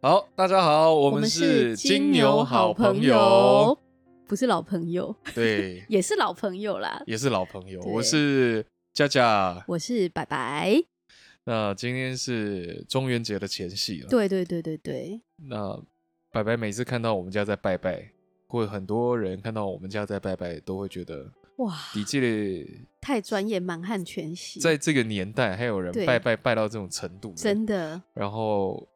好，大家好，我们是金牛好朋友，不是老朋友，对，也是老朋友啦，也是老朋友。我是佳佳，我是白白。那今天是中元节的前夕了，对对对对对。那白白每次看到我们家在拜拜，或者很多人看到我们家在拜拜，都会觉得哇，你这太专业，满汉全席。在这个年代，还有人拜拜拜到这种程度，真的。然后。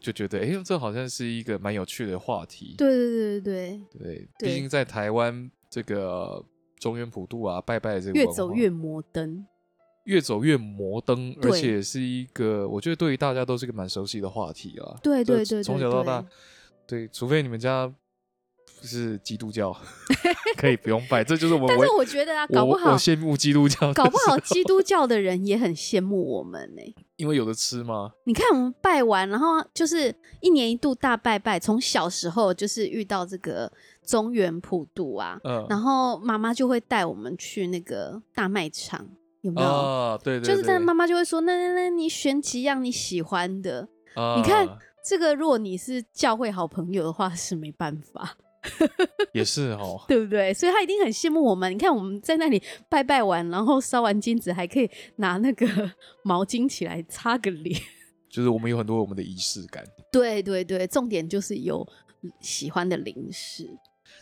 就觉得，哎、欸，这好像是一个蛮有趣的话题。对对对对对对，毕竟在台湾这个中原普渡啊，拜拜这个越走越摩登，越走越摩登，而且是一个我觉得对于大家都是一个蛮熟悉的话题啊。对对对，从小到大，对，除非你们家。是基督教，可以不用拜，这就是我们。但是我觉得啊，搞不好我羡慕基督教，搞不好基督教的人也很羡慕我们呢、欸。因为有的吃吗？你看我们拜完，然后就是一年一度大拜拜，从小时候就是遇到这个中原普渡啊，嗯，然后妈妈就会带我们去那个大卖场，有没有？哦、对，对对，就是在妈妈就会说，那那那你选几样你喜欢的，哦、你看这个，如果你是教会好朋友的话，是没办法。也是哦，对不对？所以他一定很羡慕我们。你看我们在那里拜拜完，然后烧完金子，还可以拿那个毛巾起来擦个脸，就是我们有很多我们的仪式感。对对对，重点就是有喜欢的零食。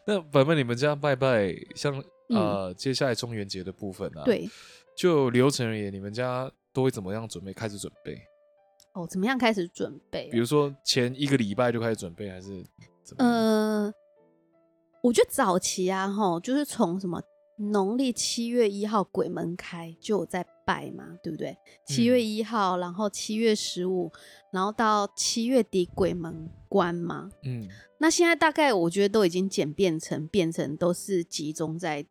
那凡凡，你们家拜拜，像呃，接下来中元节的部分啊，对，就流程而言，你们家都会怎么样准备？开始准备？哦，怎么样开始准备？比如说前一个礼拜就开始准备，还是怎么？呃。我觉得早期啊，吼，就是从什么农历七月一号鬼门开就有在拜嘛，对不对？七月一号，然后七月十五，然后到七月底鬼门关嘛。嗯，那现在大概我觉得都已经简变成变成都是集中在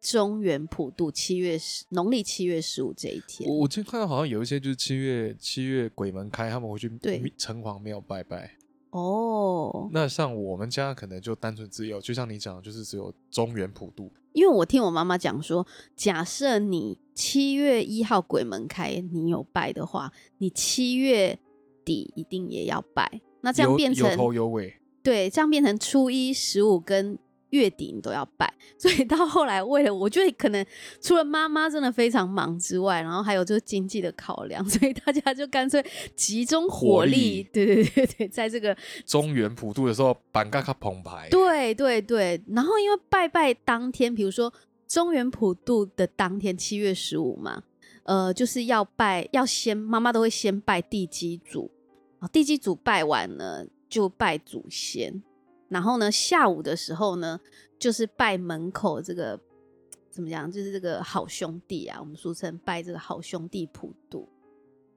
中原普渡七月十农历七月十五这一天。我我今天看到好像有一些就是七月七月鬼门开，他们会去对城隍庙拜拜。哦，oh, 那像我们家可能就单纯只有，就像你讲的，就是只有中原普渡。因为我听我妈妈讲说，假设你七月一号鬼门开，你有拜的话，你七月底一定也要拜。那这样变成有头有尾，对，这样变成初一十五跟。月底你都要拜，所以到后来，为了我觉得可能除了妈妈真的非常忙之外，然后还有就是经济的考量，所以大家就干脆集中火力，对对对对，在这个中原普渡的时候，板嘎卡澎湃，对对对。然后因为拜拜当天，比如说中原普渡的当天，七月十五嘛，呃，就是要拜，要先妈妈都会先拜地基主，地基主拜完了就拜祖先。然后呢，下午的时候呢，就是拜门口这个怎么讲？就是这个好兄弟啊，我们俗称拜这个好兄弟普渡。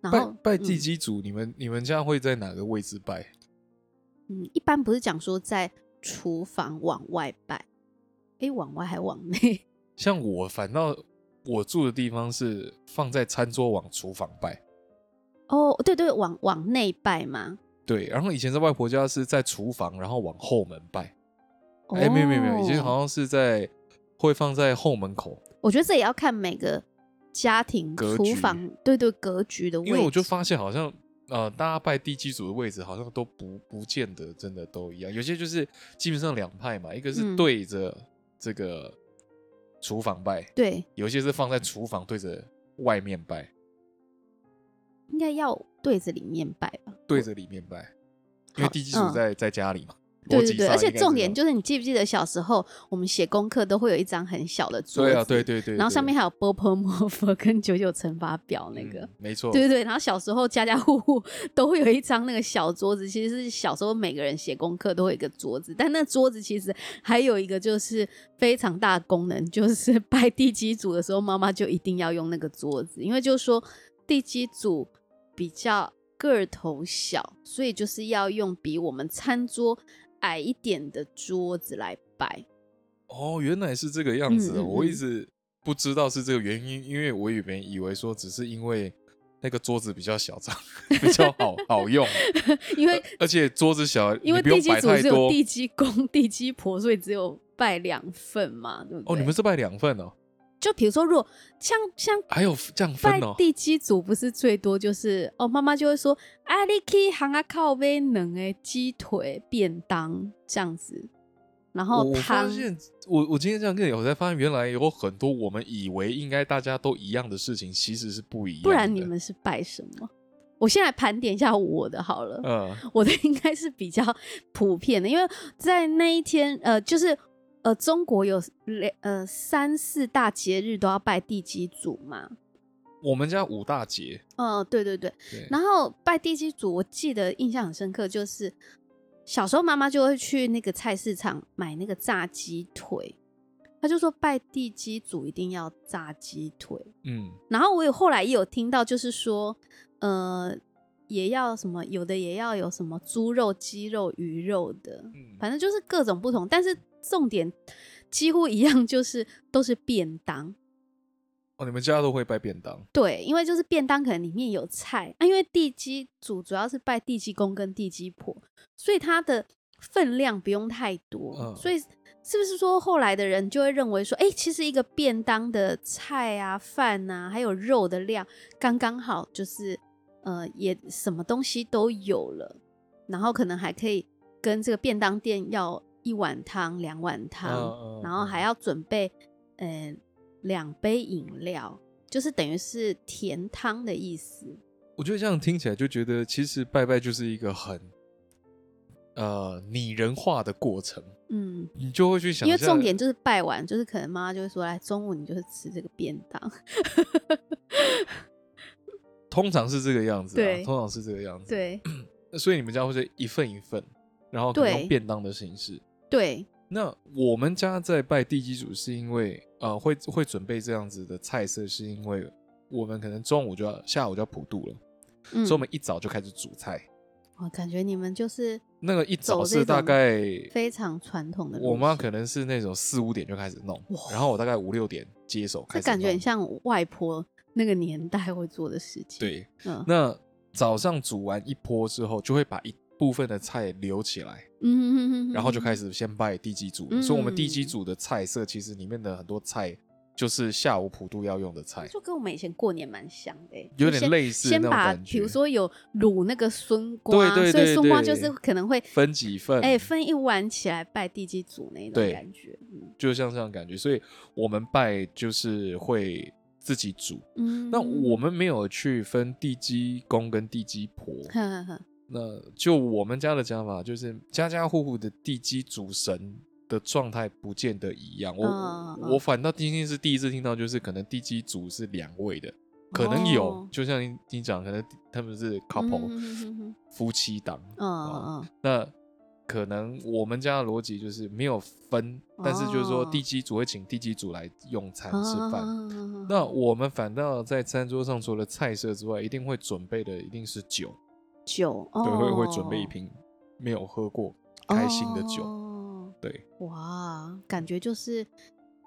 然后拜拜地基主，嗯、你们你们家会在哪个位置拜？嗯，一般不是讲说在厨房往外拜，哎，往外还往内？像我，反倒我住的地方是放在餐桌往厨房拜。哦，对对，往往内拜嘛。对，然后以前在外婆家是在厨房，然后往后门拜。哎、哦，没有没有没有，以前好像是在会放在后门口。我觉得这也要看每个家庭厨房，对对格局的位置。因为我就发现好像呃，大家拜地基主的位置好像都不不见得真的都一样，有些就是基本上两派嘛，一个是对着这个厨房拜，嗯、对，有些是放在厨房对着外面拜。应该要对着里面拜吧？对着里面拜，因为地基主在、嗯、在家里嘛。对对对，而且重点就是，你记不记得小时候我们写功课都会有一张很小的桌子？对啊，对对对，对。然后上面还有波波摩佛跟九九乘法表那个，嗯、没错。对对对，然后小时候家家户户都会有一张那个小桌子，其实是小时候每个人写功课都会有一个桌子，但那桌子其实还有一个就是非常大的功能，就是 拜地基组的时候，妈妈就一定要用那个桌子，因为就是说地基主。比较个头小，所以就是要用比我们餐桌矮一点的桌子来摆。哦，原来是这个样子，嗯嗯嗯，我一直不知道是这个原因，因为我以为以为说只是因为那个桌子比较小张，比较好好用。因为而且桌子小，因为地基主只有地基公、地基婆，所以只有拜两份嘛，对不对？哦，你们是拜两份哦。就比如说，如果像像还有这样分哦，拜地基主不是最多就是哦，妈妈就会说，啊，你去行啊靠杯冷诶鸡腿便当这样子，然后我发现我我今天这样跟你，我才发现原来有很多我们以为应该大家都一样的事情，其实是不一样的。不然你们是拜什么？我先来盘点一下我的好了，嗯，我的应该是比较普遍的，因为在那一天，呃，就是呃，中国有两呃三四大节日都要拜地基主嘛。我们家五大节，哦、呃，对对对，对然后拜地基主，我记得印象很深刻，就是小时候妈妈就会去那个菜市场买那个炸鸡腿，她就说拜地基主一定要炸鸡腿，嗯，然后我有后来也有听到，就是说。呃，也要什么？有的也要有什么猪肉、鸡肉、鱼肉的，嗯，反正就是各种不同。但是重点几乎一样，就是都是便当。哦，你们家都会拜便当？对，因为就是便当可能里面有菜啊，因为地基主主要是拜地基公跟地基婆，所以它的分量不用太多。嗯，所以是不是说后来的人就会认为说，哎，其实一个便当的菜啊、饭啊，还有肉的量刚刚好，就是。呃，也什么东西都有了，然后可能还可以跟这个便当店要一碗汤、两碗汤，嗯、然后还要准备呃两杯饮料，就是等于是甜汤的意思。我觉得这样听起来就觉得，其实拜拜就是一个很呃拟人化的过程。嗯，你就会去想，因为重点就是拜完，就是可能妈妈就会说，来中午你就是吃这个便当。通常是这个样子，啊，对，通常是这个样子，对。所以你们家会是一份一份，然后用便当的形式，对。那我们家在拜地基主，是因为呃，会会准备这样子的菜色，是因为我们可能中午就要，下午就要普渡了，嗯，所以我们一早就开始煮菜。我感觉你们就是那个一早是大概非常传统的，我妈可能是那种四五点就开始弄，然后我大概五六点接手开始，感觉很像外婆。那个年代会做的事情。对，嗯，那早上煮完一波之后，就会把一部分的菜留起来，嗯然后就开始先拜地基组。嗯、所以，我们地基组的菜色其实里面的很多菜，就是下午普渡要用的菜，就跟我们以前过年蛮像的，有点类似。先把比如说有卤那个笋瓜，对对对对，所以笋瓜就是可能会分几份，哎，分一碗起来拜地基组那种感觉，嗯，就像这样感觉。所以我们拜就是会。自己煮，嗯，那我们没有去分地基公跟地基婆，呵呵，那就我们家的讲法，就是家家户户的地基主神的状态不见得一样。我、哦、我反倒今天是第一次听到，就是可能地基主是两位的，可能有，哦、就像你你讲，可能他们是 couple、嗯、夫妻档，嗯嗯，那。可能我们家的逻辑就是没有分，但是就是说地基主会请地基主来用餐吃饭。哦、那我们反倒在餐桌上除了菜色之外，一定会准备的一定是酒。酒，对，会、哦、会准备一瓶没有喝过开心的酒。哦、对，哇，感觉就是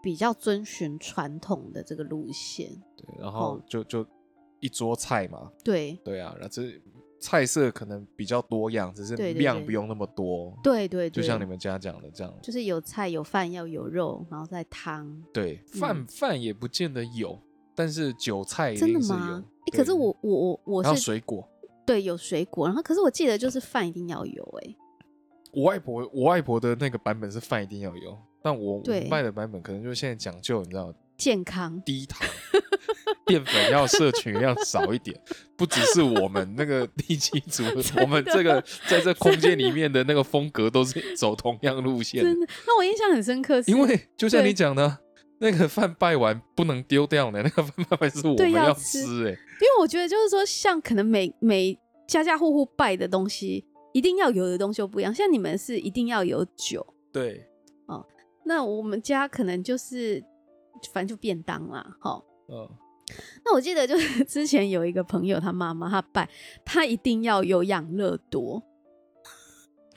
比较遵循传统的这个路线。对，然后就、哦、就一桌菜嘛。对，对啊，然后这。菜色可能比较多样，只是量不用那么多。对对对，就像你们家讲的这样，就是有菜有饭要有肉，然后再汤。对，饭饭也不见得有，但是酒菜一定是有。真的吗？欸，可是我我我我是水果，对，有水果，然后可是我记得就是饭一定要有哎。我外婆我外婆的那个版本是饭一定要有，但我卖的版本可能就现在讲究，你知道。健康低糖，淀粉要摄取要少一点。不只是我们那个第七组，我们这个在这空间里面的那个风格都是走同样路线。真的，那我印象很深刻，因为就像你讲的，那个饭拜完不能丢掉呢，那个饭拜完是我们要吃哎。因为我觉得就是说，像可能每每家家户户拜的东西，一定要有的东西都不一样。像你们是一定要有酒，对哦。那我们家可能就是。反正就便当啦，齁。嗯。那我记得就是 之前有一个朋友，他妈妈他拜，他一定要有养乐多，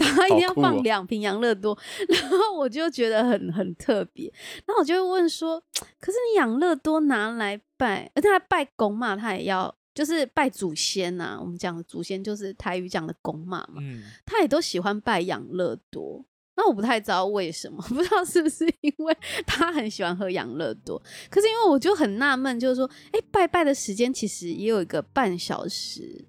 他一定要放两瓶养乐多，然后我就觉得很很特别。然后我就会问说，可是你养乐多拿来拜，而且他拜公嘛，他也要就是拜祖先呐、啊。我们讲的祖先就是台语讲的公妈嘛，嗯，他也都喜欢拜养乐多。那我不太知道为什么，不知道是不是因为 他很喜欢喝养乐多。可是因为我就很纳闷，就是说，哎、欸，拜拜的时间其实也有一个半小时，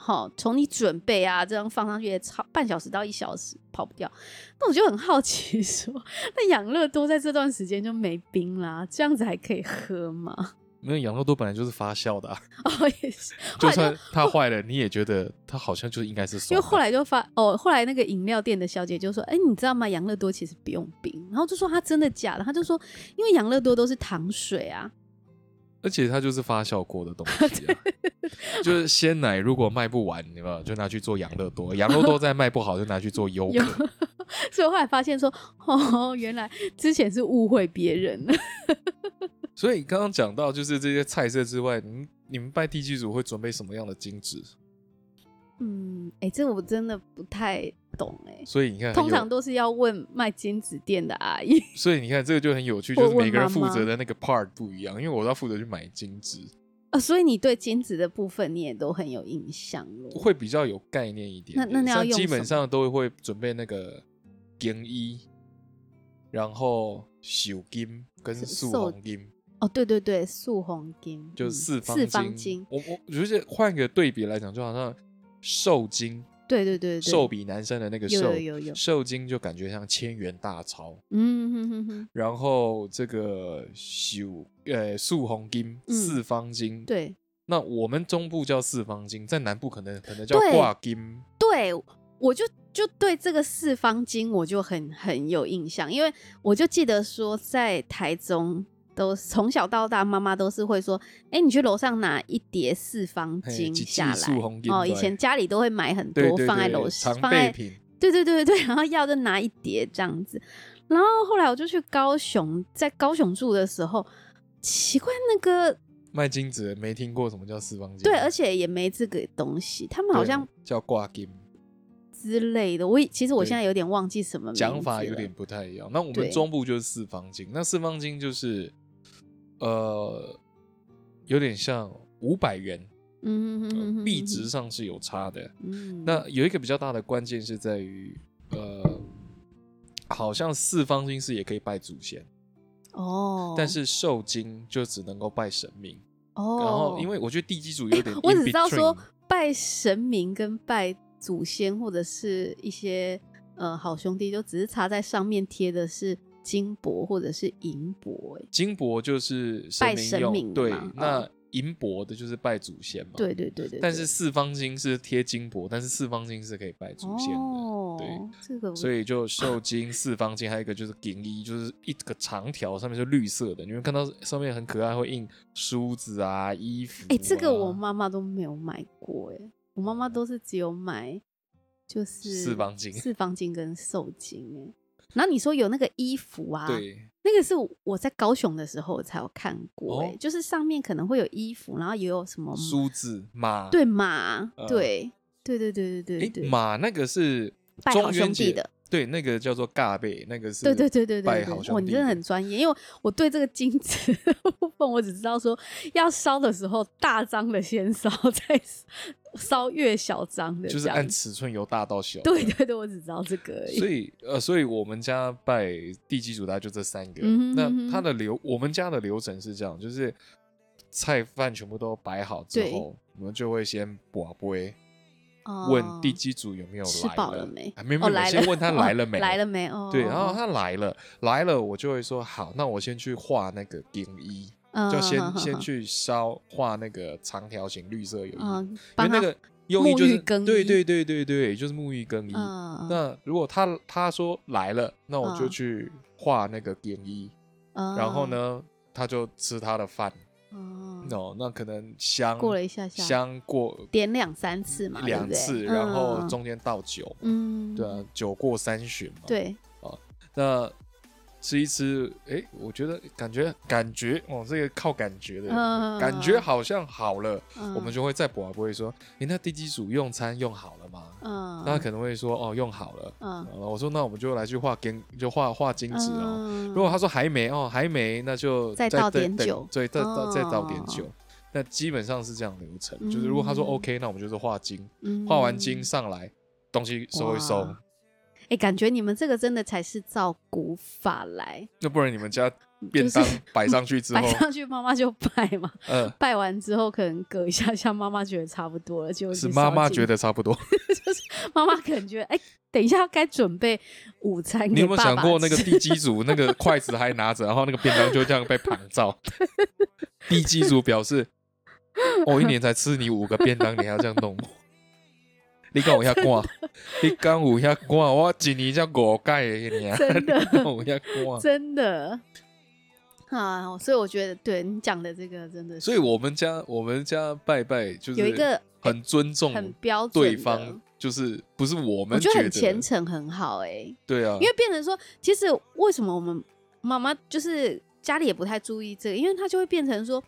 好，从你准备啊，这样放上去也超半小时到一小时，跑不掉。那我就很好奇说，说 那养乐多在这段时间就没冰啦，这样子还可以喝吗？没有养乐多本来就是发酵的啊，哦也是，就算它坏了，你也觉得它好像就应该是酸。因为后来就发哦，后来那个饮料店的小姐就说：“哎，你知道吗？养乐多其实不用冰。”然后就说它真的假的？他就说因为养乐多都是糖水啊，而且它就是发酵过的东西啊，就是鲜奶如果卖不完，你们就拿去做养乐多；养乐多再卖不好，就拿去做优格。所以后来发现说，哦，原来之前是误会别人了。所以刚刚讲到，就是这些菜色之外，你们你们拜地基主会准备什么样的金纸？嗯，哎、欸，这我真的不太懂哎、欸。所以你看，通常都是要问卖金子店的阿姨。所以你看，这个就很有趣，就是每个人负责的那个 part 不一样。因为我要负责去买金子啊，所以你对金子的部分你也都很有印象咯，会比较有概念一点，点。那那要用基本上都会准备那个金衣，然后手金跟素红金。哦，对对对，素红金就是四方金。四方金，我我觉得换个对比来讲，就好像寿金。对对对，寿比男生的那个寿，有有有寿金就感觉像千元大钞。嗯哼哼哼。然后这个秀呃素红金四方金，对。那我们中部叫四方金，在南部可能可能叫挂金。对，我就就对这个四方金我就很很有印象，因为我就记得说在台中。都从小到大，妈妈都是会说：“哎、欸，你去楼上拿一叠四方巾下来。”哦，以前家里都会买很多放在楼上，放在对对对对，然后要就拿一叠这样子。然后后来我就去高雄，在高雄住的时候，奇怪那个卖金子没听过什么叫四方金，对，而且也没这个东西，他们好像叫挂金之类的。我其实我现在有点忘记什么讲法，有点不太一样。那我们中部就是四方金，那四方金就是。呃，有点像五百元，嗯哼哼，币值上是有差的。嗯，那有一个比较大的关键是在于，呃，好像四方金是也可以拜祖先哦，但是受金就只能够拜神明哦。然后，因为我觉得地基主有点，我只知道说拜神明跟拜祖先或者是一些呃好兄弟，就只是插在上面贴的是。金箔或者是银箔，哎，金箔就是拜神明，对，那银箔的就是拜祖先嘛，对对对对。但是四方金是贴金箔，但是四方金是可以拜祖先的，对，这个，所以就寿金、四方金，还有一个就是银衣，就是一个长条，上面是绿色的，你们看到上面很可爱，会印梳子啊、衣服。哎，这个我妈妈都没有买过，哎，我妈妈都是只有买就是四方金、四方金跟寿金，哎。然后你说有那个衣服啊，对，那个是我在高雄的时候才有看过，哎，就是上面可能会有衣服，然后也有什么梳子马，对马，对，对对对对对对，马那个是拜好兄弟的，对，那个叫做尬背，那个是对对对对对拜好兄弟，你真的很专业，因为我对这个金子 部分，我只知道说要烧的时候大张的先烧 再。烧越小张的，就是按尺寸由大到小。对 对对，我只知道这个而已。所以呃，所以我们家拜地基主大概就这三个。嗯、哼哼那他的流，我们家的流程是这样，就是菜饭全部都摆好之后，我们就会先跋杯，问地基主有没有来了，吃饱了没？没没有，先问他来了没？来了没？哦，对，然后他来了，来了，我就会说好，那我先去画那个金衣。就先、嗯、先去烧画那个长条形绿色油，嗯，因为那个用意就是对对对对对，就是沐浴更衣。嗯、那如果他他说来了，那我就去画那个点衣，嗯、然后呢，他就吃他的饭。哦、嗯，那可能香过了一下下，香过点两三次嘛，两次，然后中间倒酒，嗯，对啊，酒过三巡嘛，对，啊，那。吃一吃，哎、欸，我觉得感觉感觉哦，这个靠感觉的，嗯、感觉好像好了，嗯、我们就会再补啊，不会说，你、欸、那地基组用餐用好了吗？嗯，那可能会说，哦，用好了。嗯，我说那我们就来去画金，就画画金纸哦。嗯、如果他说还没哦，还没，那就再倒点酒，对，再倒再倒点酒。那基本上是这样流程，嗯、就是如果他说 OK，那我们就是画金，画、嗯、完金上来，东西收一收。欸，感觉你们这个真的才是照古法来。那不然你们家便当摆上去之 后，摆上去妈妈就拜嘛。嗯，拜完之后可能隔一下，像妈妈觉得差不多了，就是妈妈觉得差不多，就是妈妈可能觉得，哎、欸，等一下该准备午餐爸爸。你有没有想过，那个地基组那个筷子还拿着，然后那个便当就这样被旁照？地基组表示，我一年才吃你五个便当，你还要这样弄？你讲我遐赶，你讲我遐赶，我一年才五届的，真的，我遐赶，真的。啊！所以我觉得，对你讲的这个真的是，所以我们家我们家拜拜就是有一个很尊重、很标准对方，就是不是我们我觉得很虔诚，很好哎、欸。对啊，因为变成说，其实为什么我们妈妈就是家里也不太注意这个，因为她就会变成说，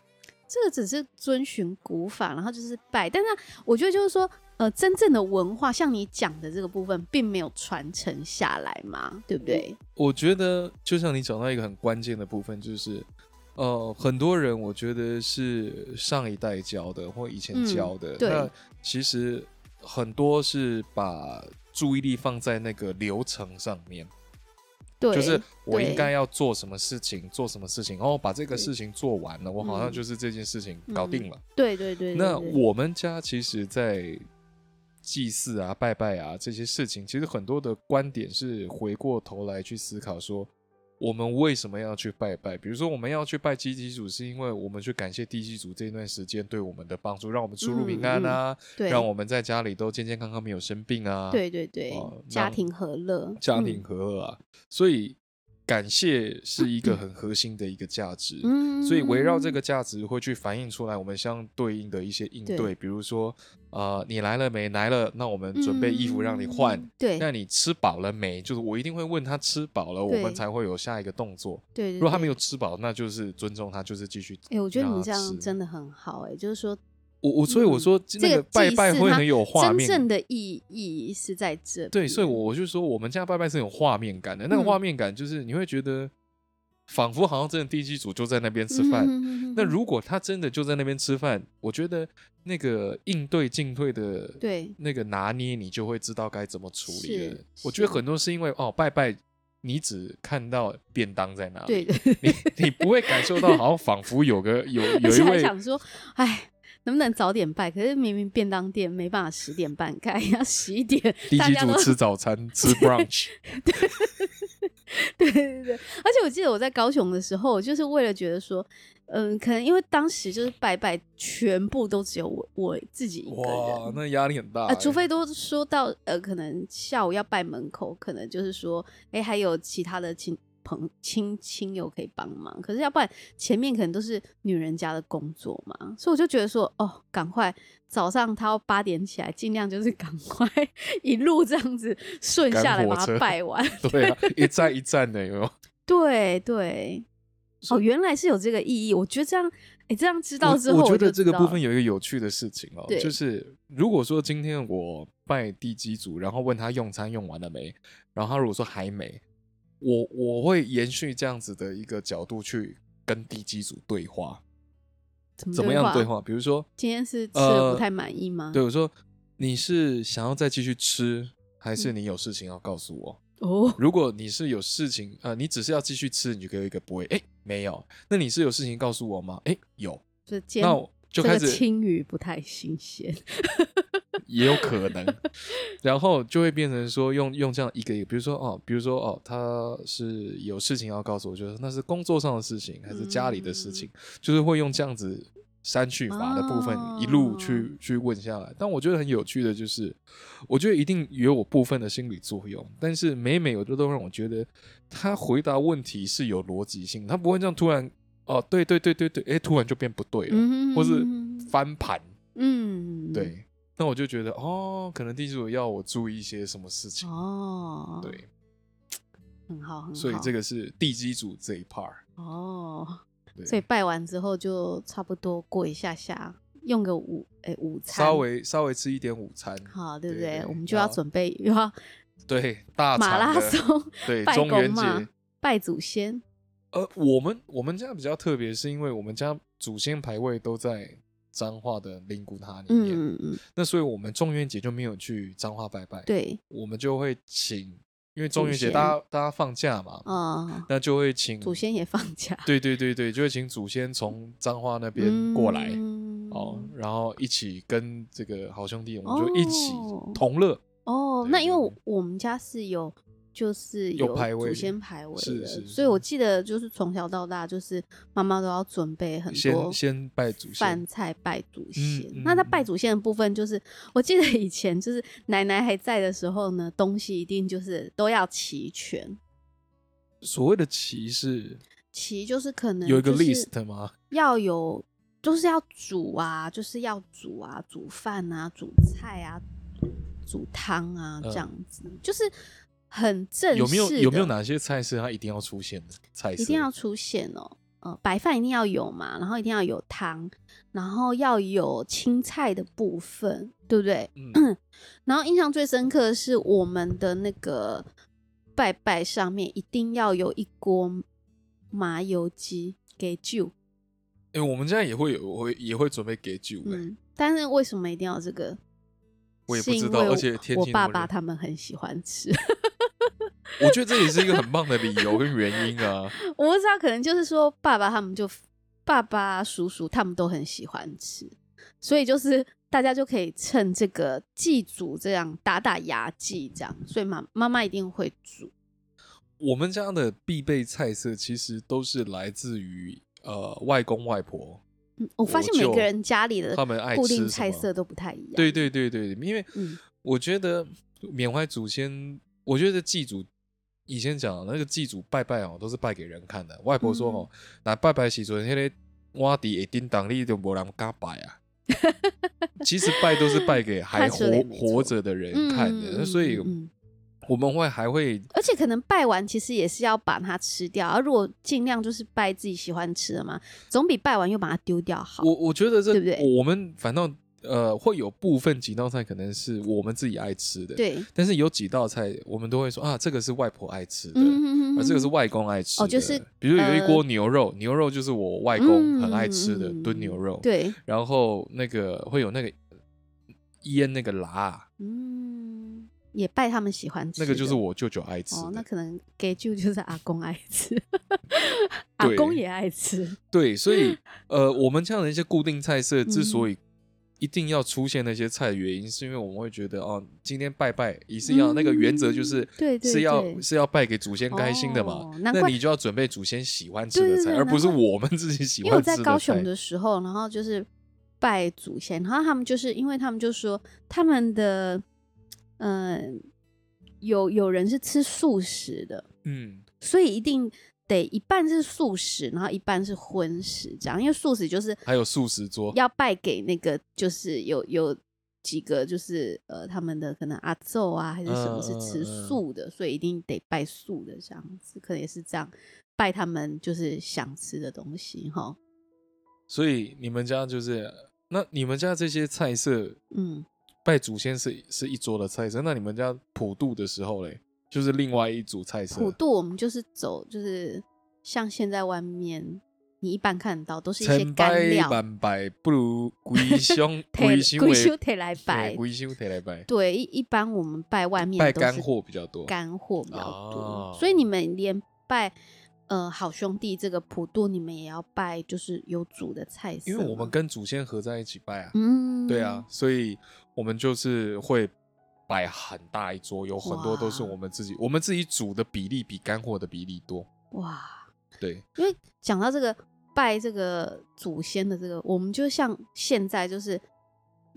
这个只是遵循古法，然后就是拜，但是我觉得就是说。呃，真正的文化像你讲的这个部分，并没有传承下来嘛，对不对？我，觉得，就像你讲到一个很关键的部分，就是，呃，很多人我觉得是上一代教的，或以前教的，那其实很多是把注意力放在那个流程上面，对，就是我应该要做什么事情，做什么事情，然后把这个事情做完了，我好像就是这件事情搞定了。对对对。那我们家其实，在祭祀啊、拜拜啊这些事情，其实很多的观点是回过头来去思考说，我们为什么要去拜拜？比如说，我们要去拜地基主，是因为我们去感谢地基主这段时间对我们的帮助，让我们出入平安啊，嗯嗯、让我们在家里都健健康康，没有生病啊。对对对，呃、家庭和乐，家庭和乐啊，嗯、所以。感谢是一个很核心的一个价值，嗯、所以围绕这个价值会去反映出来我们相对应的一些应对，对比如说，呃，你来了没？来了，那我们准备衣服让你换。嗯、对，那你吃饱了没？就是我一定会问他吃饱了，我们才会有下一个动作。对，对，对，如果他没有吃饱，那就是尊重他，就是继续。哎、欸，我觉得你这样真的很好、欸，哎，就是说。我我所以我说那个拜拜会很有画面，真正的意义是在这。对，所以我就说我们家拜拜是有画面感的，那个画面感就是你会觉得仿佛好像真的地基组就在那边吃饭。那如果他真的就在那边吃饭，我觉得那个应对进退的对那个拿捏，你就会知道该怎么处理了。我觉得很多是因为哦拜拜，你只看到便当在哪里，对你你不会感受到好像仿佛有个有 有一位想说哎。能不能早点拜？可是明明便当店没办法十点半开，要十一点。地基主吃早餐，吃 brunch。对对对对，而且我记得我在高雄的时候，就是为了觉得说，嗯，可能因为当时就是拜拜，全部都只有我我自己一个人，哇，那压力很大，欸。呃，除非都说到呃，可能下午要拜门口，可能就是说，哎，欸，还有其他的亲。朋亲亲友可以帮忙，可是要不然前面可能都是女人家的工作嘛，所以我就觉得说，哦，赶快早上他要八点起来，尽量就是赶快 一路这样子顺下来把它拜完。对啊，一站一站的有没有？对对，哦，原来是有这个意义。我觉得这样，哎、欸，这样知道之后我，我觉得这个部分有一个有趣的事情哦，就是如果说今天我拜地基主，然后问他用餐用完了没，然后他如果说还没。我我会延续这样子的一个角度去跟地基组对话，怎么，怎么样对话？比如说今天是吃的不太满意吗？呃、对，我说你是想要再继续吃，还是你有事情要告诉我？哦、嗯，如果你是有事情，呃，你只是要继续吃，你就给我一个不会。哎，没有，那你是有事情告诉我吗？哎，有，那我就开始青鱼不太新鲜。也有可能，然后就会变成说用用这样一个一个，比如说哦，比如说哦，他是有事情要告诉我，就是那是工作上的事情还是家里的事情，嗯、就是会用这样子删去法的部分一路去、哦、去问下来。但我觉得很有趣的就是，我觉得一定有我部分的心理作用，但是每每我都都让我觉得他回答问题是有逻辑性，他不会这样突然哦，对对对对对，哎，突然就变不对了，嗯、或是翻盘，嗯，对。那我就觉得哦，可能地基主要我注意一些什么事情哦，对，很好，很好。所以这个是地基主这一 part 哦，所以拜完之后就差不多过一下下，用个午哎、欸、午餐，稍微稍微吃一点午餐，好，对不对？我们就要准备又要对大马拉松，对中元节拜祖先。呃，我们我们家比较特别，是因为我们家祖先牌位都在。彰化的灵骨塔里面，嗯嗯，那所以我们中元节就没有去彰化拜拜，对，我们就会请因为中元节大家大家放假嘛，哦，那就会请祖先也放假，对对对对，就会请祖先从彰化那边过来、嗯、哦，然后一起跟这个好兄弟，我们就一起同乐。哦，那因为我们家是有。就是有祖先排位的，是是，所以我记得就是从小到大，就是妈妈都要准备很多先拜祖先饭菜拜祖先。那在拜祖先的部分，就是我记得以前就是奶奶还在的时候呢，东西一定就是都要齐全。所谓的齐是齐，就是可能有一个 list 吗？要有，就是要煮啊，就是要煮啊，煮饭啊，煮菜啊，煮汤啊，这样子，嗯、就是。很正式。有没有有没有哪些菜是它一定要出现的菜色？一定要出现哦，呃，白饭一定要有嘛，然后一定要有汤，然后要有青菜的部分，对不对？嗯。然后印象最深刻的是我们的那个拜拜上面一定要有一锅麻油鸡给酒。哎、欸，我们家也会有，会也会准备给酒。嗯。但是为什么一定要这个？我也不知道，而且天我爸爸他们很喜欢吃。我觉得这也是一个很棒的理由跟原因啊！我不知道，可能就是说爸爸他们就爸爸叔叔他们都很喜欢吃，所以就是大家就可以趁这个祭祖这样打打牙祭这样，所以妈妈妈一定会煮。我们家的必备菜色其实都是来自于呃外公外婆。嗯，我发现每个人家里的他们爱固定菜色都不太一样。对对对对，因为我觉得缅怀祖先，我觉得祭祖。以前讲那个祭祖拜拜哦，都是拜给人看的。外婆说哦，那、嗯、拜拜时阵，那个碗底会叮当，你就无人敢拜啊。其实拜都是拜给还活活着的人看的，嗯、所以我们会还会，而且可能拜完其实也是要把它吃掉。而如果尽量就是拜自己喜欢吃的嘛，总比拜完又把它丢掉好。我我觉得这对不对？我们反正。呃，会有部分几道菜可能是我们自己爱吃的，对。但是有几道菜我们都会说啊，这个是外婆爱吃的，而、嗯啊、这个是外公爱吃的。哦，就是比如有一锅牛肉，呃、牛肉就是我外公很爱吃的炖牛肉，对。然后那个会有那个腌那个辣，嗯，也拜他们喜欢吃。那个就是我舅舅爱吃的。哦，那可能给舅舅是阿公爱吃，阿公也爱吃。对，所以呃，我们这样的一些固定菜色之所以、嗯。一定要出现那些菜的原因，是因为我们会觉得哦，今天拜拜也是要、嗯、那个原则，就是对，是要是要拜给祖先开心的嘛。哦、那你就要准备祖先喜欢吃的菜，而不是我们自己喜欢吃的菜。因为我在高雄的时候，然后就是拜祖先，然后他们就是因为他们就说他们的嗯、呃，有有人是吃素食的，嗯，所以一定。得一半是素食，然后一半是荤食，这样，因为素食就是还有素食桌要拜给那个，就是有有几个，就是呃，他们的可能阿奏啊，还是什么是吃素的，嗯嗯嗯，所以一定得拜素的这样子，可能也是这样拜他们就是想吃的东西哈。所以你们家就是那你们家这些菜色，嗯，拜祖先是是一桌的菜色，那你们家普渡的时候嘞？就是另外一组菜色。普渡我们就是走，就是像现在外面你一般看到都是一些干料。万拜不如归乡，归乡提来拜，归乡提来拜。对，一一般我们拜外面拜干货比较多，干货比较多。哦、所以你们连拜呃好兄弟这个普渡，你们也要拜，就是有主的菜色。因为我们跟祖先合在一起拜啊，嗯，对啊，所以我们就是会。摆很大一桌，有很多都是我们自己，我们自己煮的比例比干货的比例多。哇，对，因为讲到这个拜这个祖先的这个，我们就像现在就是，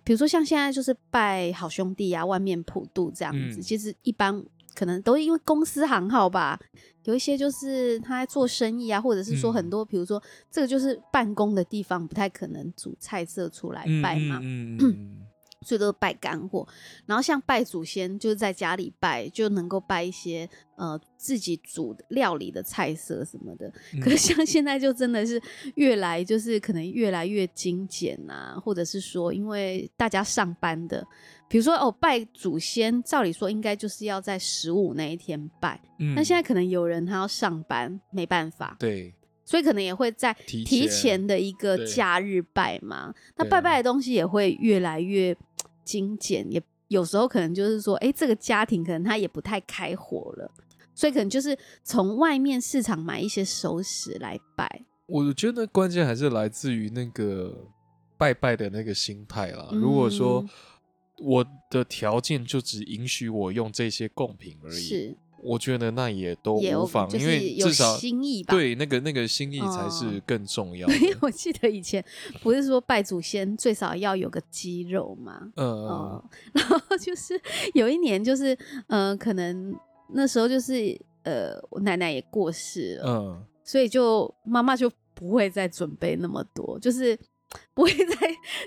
比如说像现在就是拜好兄弟啊，外面普渡这样子。嗯、其实一般可能都因为公司行号吧，有一些就是他在做生意啊，或者是说很多，比、嗯、如说这个就是办公的地方，不太可能煮菜色出来拜嘛。嗯。最多拜干货，然后像拜祖先，就是在家里拜，就能够拜一些呃自己煮料理的菜色什么的。嗯、可是像现在就真的是越来就是可能越来越精简啊，或者是说因为大家上班的，比如说哦拜祖先，照理说应该就是要在十五那一天拜，嗯、那现在可能有人他要上班，没办法。对。所以可能也会在提前的一个假日拜嘛，那拜拜的东西也会越来越精简，也有时候可能就是说，哎、欸，这个家庭可能他也不太开火了，所以可能就是从外面市场买一些熟食来拜。我觉得关键还是来自于那个拜拜的那个心态啦。嗯、如果说我的条件就只允许我用这些贡品而已，是。我觉得那也都无妨，因为至少心意吧。对，那个那个心意才是更重要 的。因为我记得以前不是说拜祖先最少要有个鸡肉嘛，嗯，哦，然后就是有一年就是呃，可能那时候就是呃，我奶奶也过世了，嗯，所以就妈妈就不会再准备那么多，就是不会再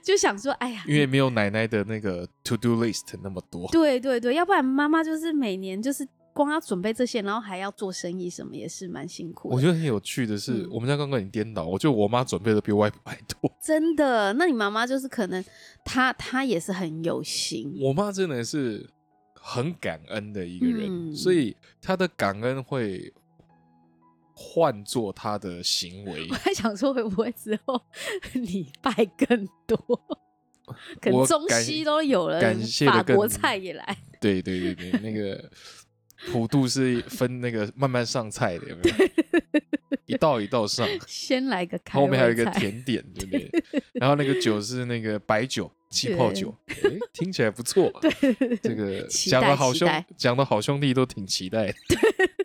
就想说，哎呀，因为没有奶奶的那个 to do list 那么多。对对对，要不然妈妈就是每年就是。光要准备这些，然后还要做生意，什么也是蛮辛苦的。我觉得很有趣的是，嗯、我们家刚刚已经颠倒，我觉得我妈准备的比我外婆还多。真的？那你妈妈就是可能她她也是很有心。我妈真的是很感恩的一个人，嗯、所以她的感恩会换做她的行为。我还想说，会不会之后礼拜更多？可能中西都有了，感谢法国菜也来。对对对对，那个。普渡是分那个慢慢上菜的，有没有？一道一道上，先来个开胃菜，后面还有一个甜点，对不对？然后那个酒是那个白酒，气泡酒，哎，听起来不错。对，这个讲的好兄，讲的好兄弟都挺期待的，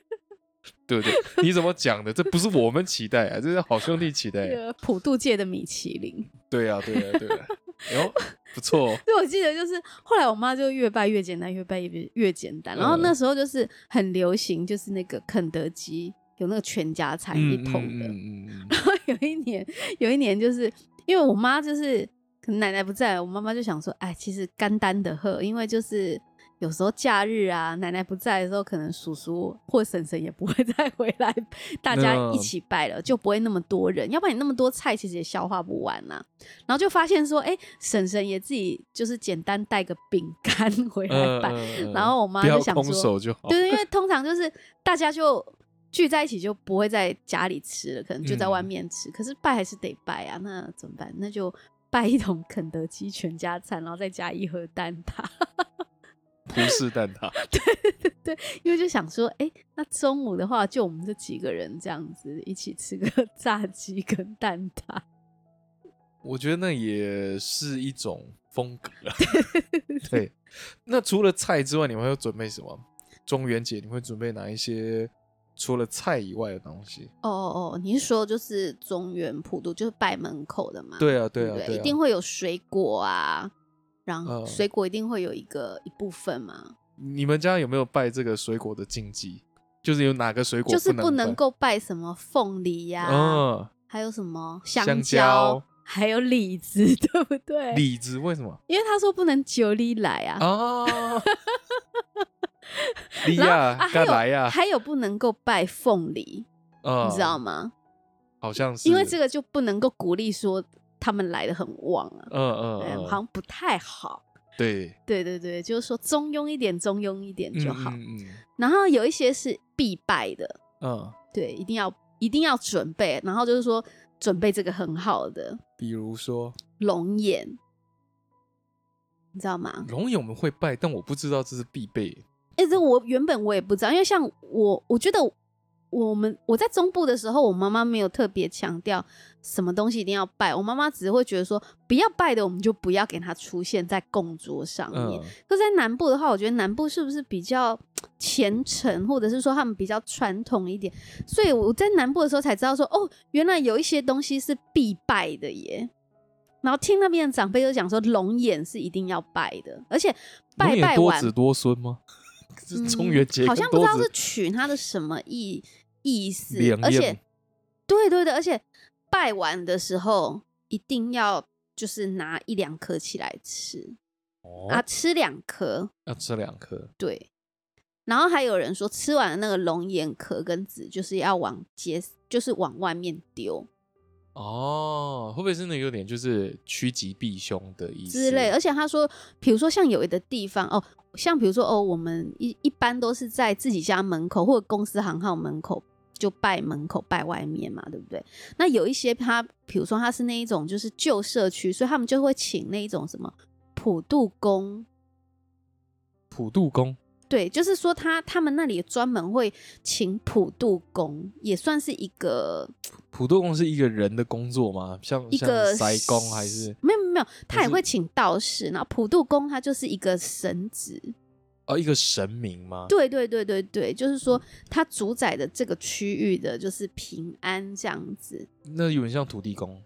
对不对？你怎么讲的？这不是我们期待啊，这是好兄弟期待。普渡界的米其林。对啊，对啊，对啊。哟，不错、哦。对，我记得就是后来我妈就越拜越简单，越拜越越简单。然后那时候就是很流行，就是那个肯德基有那个全家餐一桶的。嗯嗯嗯、然后有一年，有一年就是因为我妈就是可能奶奶不在，我妈妈就想说，哎，其实干单的喝，因为就是。有时候假日啊，奶奶不在的时候，可能叔叔或婶婶也不会 再回来，大家一起拜了，就不会那么多人。要不然你那么多菜，其实也消化不完呐、啊。然后就发现说，哎、欸，婶婶也自己就是简单带个饼干 回来拜。呃、然后我妈就想说，就对对，因为通常就是大家就聚在一起，就不会在家里吃了，可能就在外面吃。嗯、可是拜还是得拜啊，那怎么办？那就拜一桶肯德基全家餐，然后再加一盒蛋挞。葡式蛋挞，对对 对，因为就想说，哎、欸，那中午的话，就我们这几个人这样子一起吃个 炸鸡跟蛋挞，我觉得那也是一种风格。对，那除了菜之外，你们会准备什么？中元节你会准备哪一些除了菜以外的东西？哦哦哦，你是说就是中元普渡，就是拜门口的嘛？对啊，对啊，对，对啊，一定会有水果啊。然后水果一定会有一个、嗯、一部分嘛？你们家有没有拜这个水果的禁忌？就是有哪个水果就是不能够拜什么凤梨呀、啊？嗯，还有什么香蕉？香蕉还有李子，对不对？李子为什么？因为他说不能九里来啊！哦，李呀，该来呀！还有不能够拜凤梨，嗯、你知道吗？好像是，因为这个就不能够鼓励说。他们来的很旺啊，嗯嗯，嗯，好像不太好。对，对对对，就是说中庸一点，中庸一点就好。嗯，嗯，嗯，然后有一些是必败的，嗯，对，一定要一定要准备。然后就是说准备这个很好的，比如说龙眼，你知道吗？龙眼我们会拜，但我不知道这是必备。哎、欸，这我原本我也不知道，因为像我，我觉得。我们我在中部的时候，我妈妈没有特别强调什么东西一定要拜，我妈妈只是会觉得说不要拜的，我们就不要给它出现在供桌上面。嗯、可是在南部的话，我觉得南部是不是比较虔诚，或者是说他们比较传统一点？所以我在南部的时候才知道说，哦，原来有一些东西是必拜的耶。然后听那边的长辈就讲说，龙眼是一定要拜的，而且拜拜完多子多孙吗？是中元节、嗯、好像不知道是取它的什么意。意思，而且，对对对，而且拜完的时候一定要就是拿一两颗起来吃，哦、啊，吃两颗，要吃两颗，对。然后还有人说，吃完的那个龙眼壳跟籽，就是要往街，就是往外面丢。哦，会不会是那有点就是趋吉避凶的意思之类？而且他说，比如说像有的地方哦，像比如说哦，我们一一般都是在自己家门口或者公司行号门口。就拜门口拜外面嘛，对不对？那有一些他，比如说他是那一种就是旧社区，所以他们就会请那一种什么普渡公，普渡公。对，就是说他他们那里专门会请普渡公，也算是一个普渡公是一个人的工作吗？像一个塞公还是没有没有，他也会请道士。然后普渡公他就是一个神职哦，一个神明吗？对对对对对，就是说他主宰的这个区域的就是平安这样子。那有点像土地公。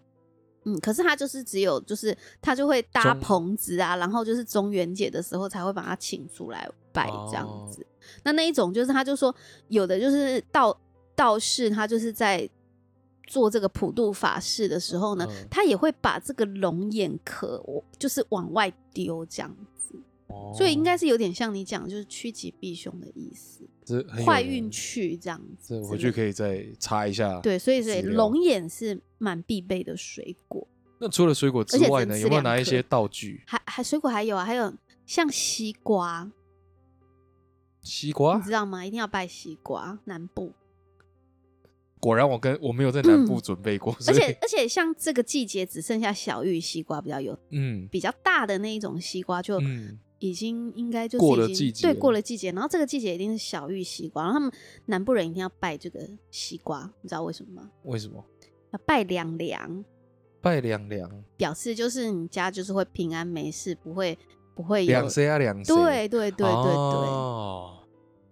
嗯，可是他就是只有就是他就会搭棚子啊，然后就是中元节的时候才会把他请出来拜这样子。哦、那那一种就是他就说有的就是道道士，他就是在做这个普渡法事的时候呢，嗯、他也会把这个龙眼壳就是往外丢这样子。哦、所以应该是有点像你讲，就是趋吉避凶的意思。坏运去这样子，这回去可以再查一下。对，所以所以龙眼是蛮必备的水果。那除了水果之外呢，有没有拿一些道具？还还水果还有啊，还有像西瓜。西瓜，你知道吗？一定要拜西瓜。南部 果然，我跟我没有在南部准备过。而且而且，像这个季节只剩下小玉西瓜比较有，嗯，比较大的那一种西瓜就。已经应该就是已经过了季节，对，过了季节。然后这个季节一定是小玉西瓜，然后他们南部人一定要拜这个西瓜，你知道为什么吗？为什么？要拜凉凉，拜凉凉，表示就是你家就是会平安没事，不会不会有两岁啊两岁，对对对对对，哦，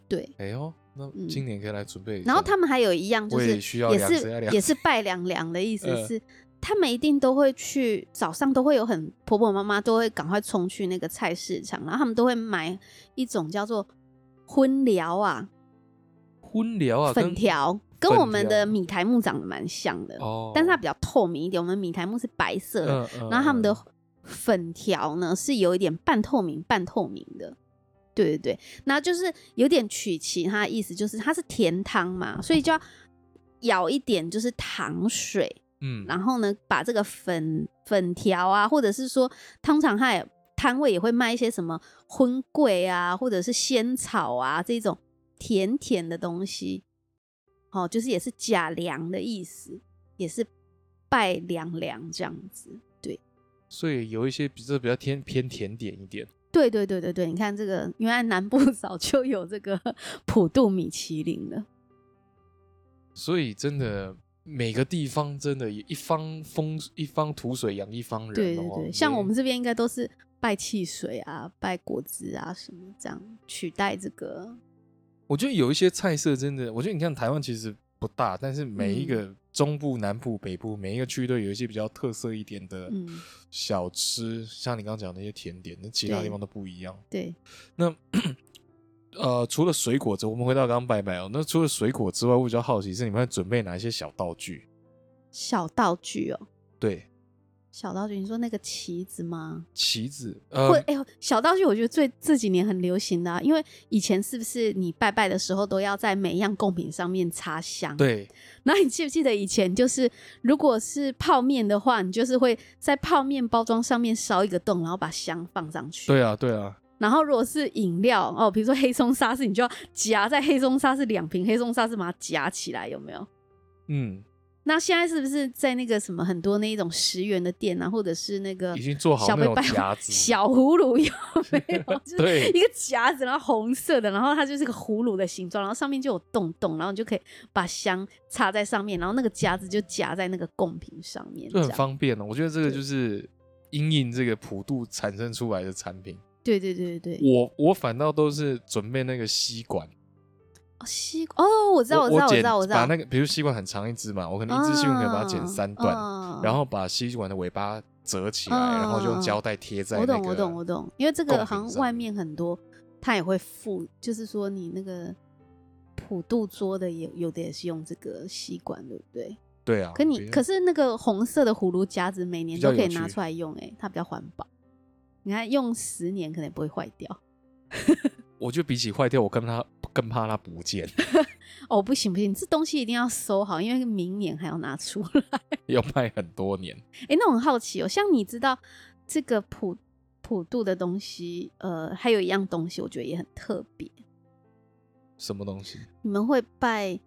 对，哎呦，那今年可以来准备。然后他们还有一样就是也是也是拜凉凉的意思 是。他们一定都会去，早上都会有很婆婆妈妈都会赶快冲去那个菜市场，然后他们都会买一种叫做荤疗啊，荤疗啊，粉条，跟我们的米苔木长得蛮像的，哦，但是它比较透明一点。我们米苔木是白色的，嗯嗯、然后他们的粉条呢是有一点半透明、半透明的，对对对，那就是有点取其他的意思，就是它是甜汤嘛，所以就要舀一点就是糖水。嗯，然后呢，把这个粉粉条啊，或者是说，通常他也摊位也会卖一些什么荤桂啊，或者是仙草啊这种甜甜的东西，哦，就是也是假粮的意思，也是拜凉凉这样子，对。所以有一些比这比较偏偏甜点一点。对对对对对，你看这个，原来南部 早就有这个 普渡米其林了。所以真的。每个地方真的一方风一方土水养一方人，对对对，像我们这边应该都是拜汽水啊、拜果汁啊什么这样取代这个。我觉得有一些菜色真的，我觉得你看台湾其实不大，但是每一个中部、南部、北部每一个区域都有一些比较特色一点的小吃，像你刚刚讲的那些甜点，那其他地方都不一样。对，那。呃，除了水果之外，我们回到刚刚拜拜哦。那除了水果之外，我比较好奇是你们会准备哪一些小道具？小道具哦，对，小道具，你说那个旗子吗？旗子，呃，会，哎呦，小道具，我觉得最这几年很流行的啊，因为以前是不是你拜拜的时候都要在每一样贡品上面插香？对。那你记不记得以前就是，如果是泡面的话，你就是会在泡面包装上面烧一个洞，然后把香放上去。对啊，对啊。然后如果是饮料哦，比如说黑松沙士，你就要夹在黑松沙士两瓶黑松沙士，把它夹起来，有没有？嗯。那现在是不是在那个什么很多那一种十元的店啊，或者是那个已经做好那种夹子、小葫芦有没有？对，一个夹子，然后红色的，然后它就是个葫芦的形状，然后上面就有洞洞，然后你就可以把香插在上面，然后那个夹子就夹在那个贡品上面，就很方便了。我觉得这个就是因应这个普渡产生出来的产品。对对对对，我我反倒都是准备那个吸管，哦吸哦，我知道我知道我知道我知道，把那个比如吸管很长一支嘛，我可能一支吸管可以把它剪三段，然后把吸管的尾巴折起来，然后就用胶带贴在。我懂我懂我懂，因为这个好像外面很多，它也会附，就是说你那个普渡桌的有有的也是用这个吸管，对不对？对啊。可你可是那个红色的葫芦夹子，每年都可以拿出来用，哎，它比较环保。你看，用十年可能也不会坏掉。我觉得比起坏掉，我更怕更怕它不见。哦，不行不行，这东西一定要收好，因为明年还要拿出来，要卖很多年。哎、欸，那我很好奇哦，像你知道这个普普渡的东西，呃，还有一样东西，我觉得也很特别。什么东西？你们会拜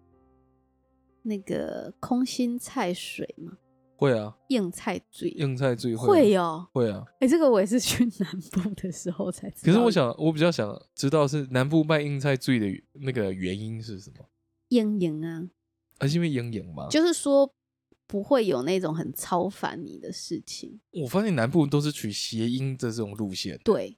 那个空心菜水吗？会啊，硬菜最，硬菜最会会哦，会啊。哎、欸，这个我也是去南部的时候才知道。可是我想，我比较想知道是南部卖硬菜最的那个原因是什么？阴影啊，啊，是因为阴影吗？就是说不会有那种很超凡你的事情。我发现南部都是取谐音的这种路线。对，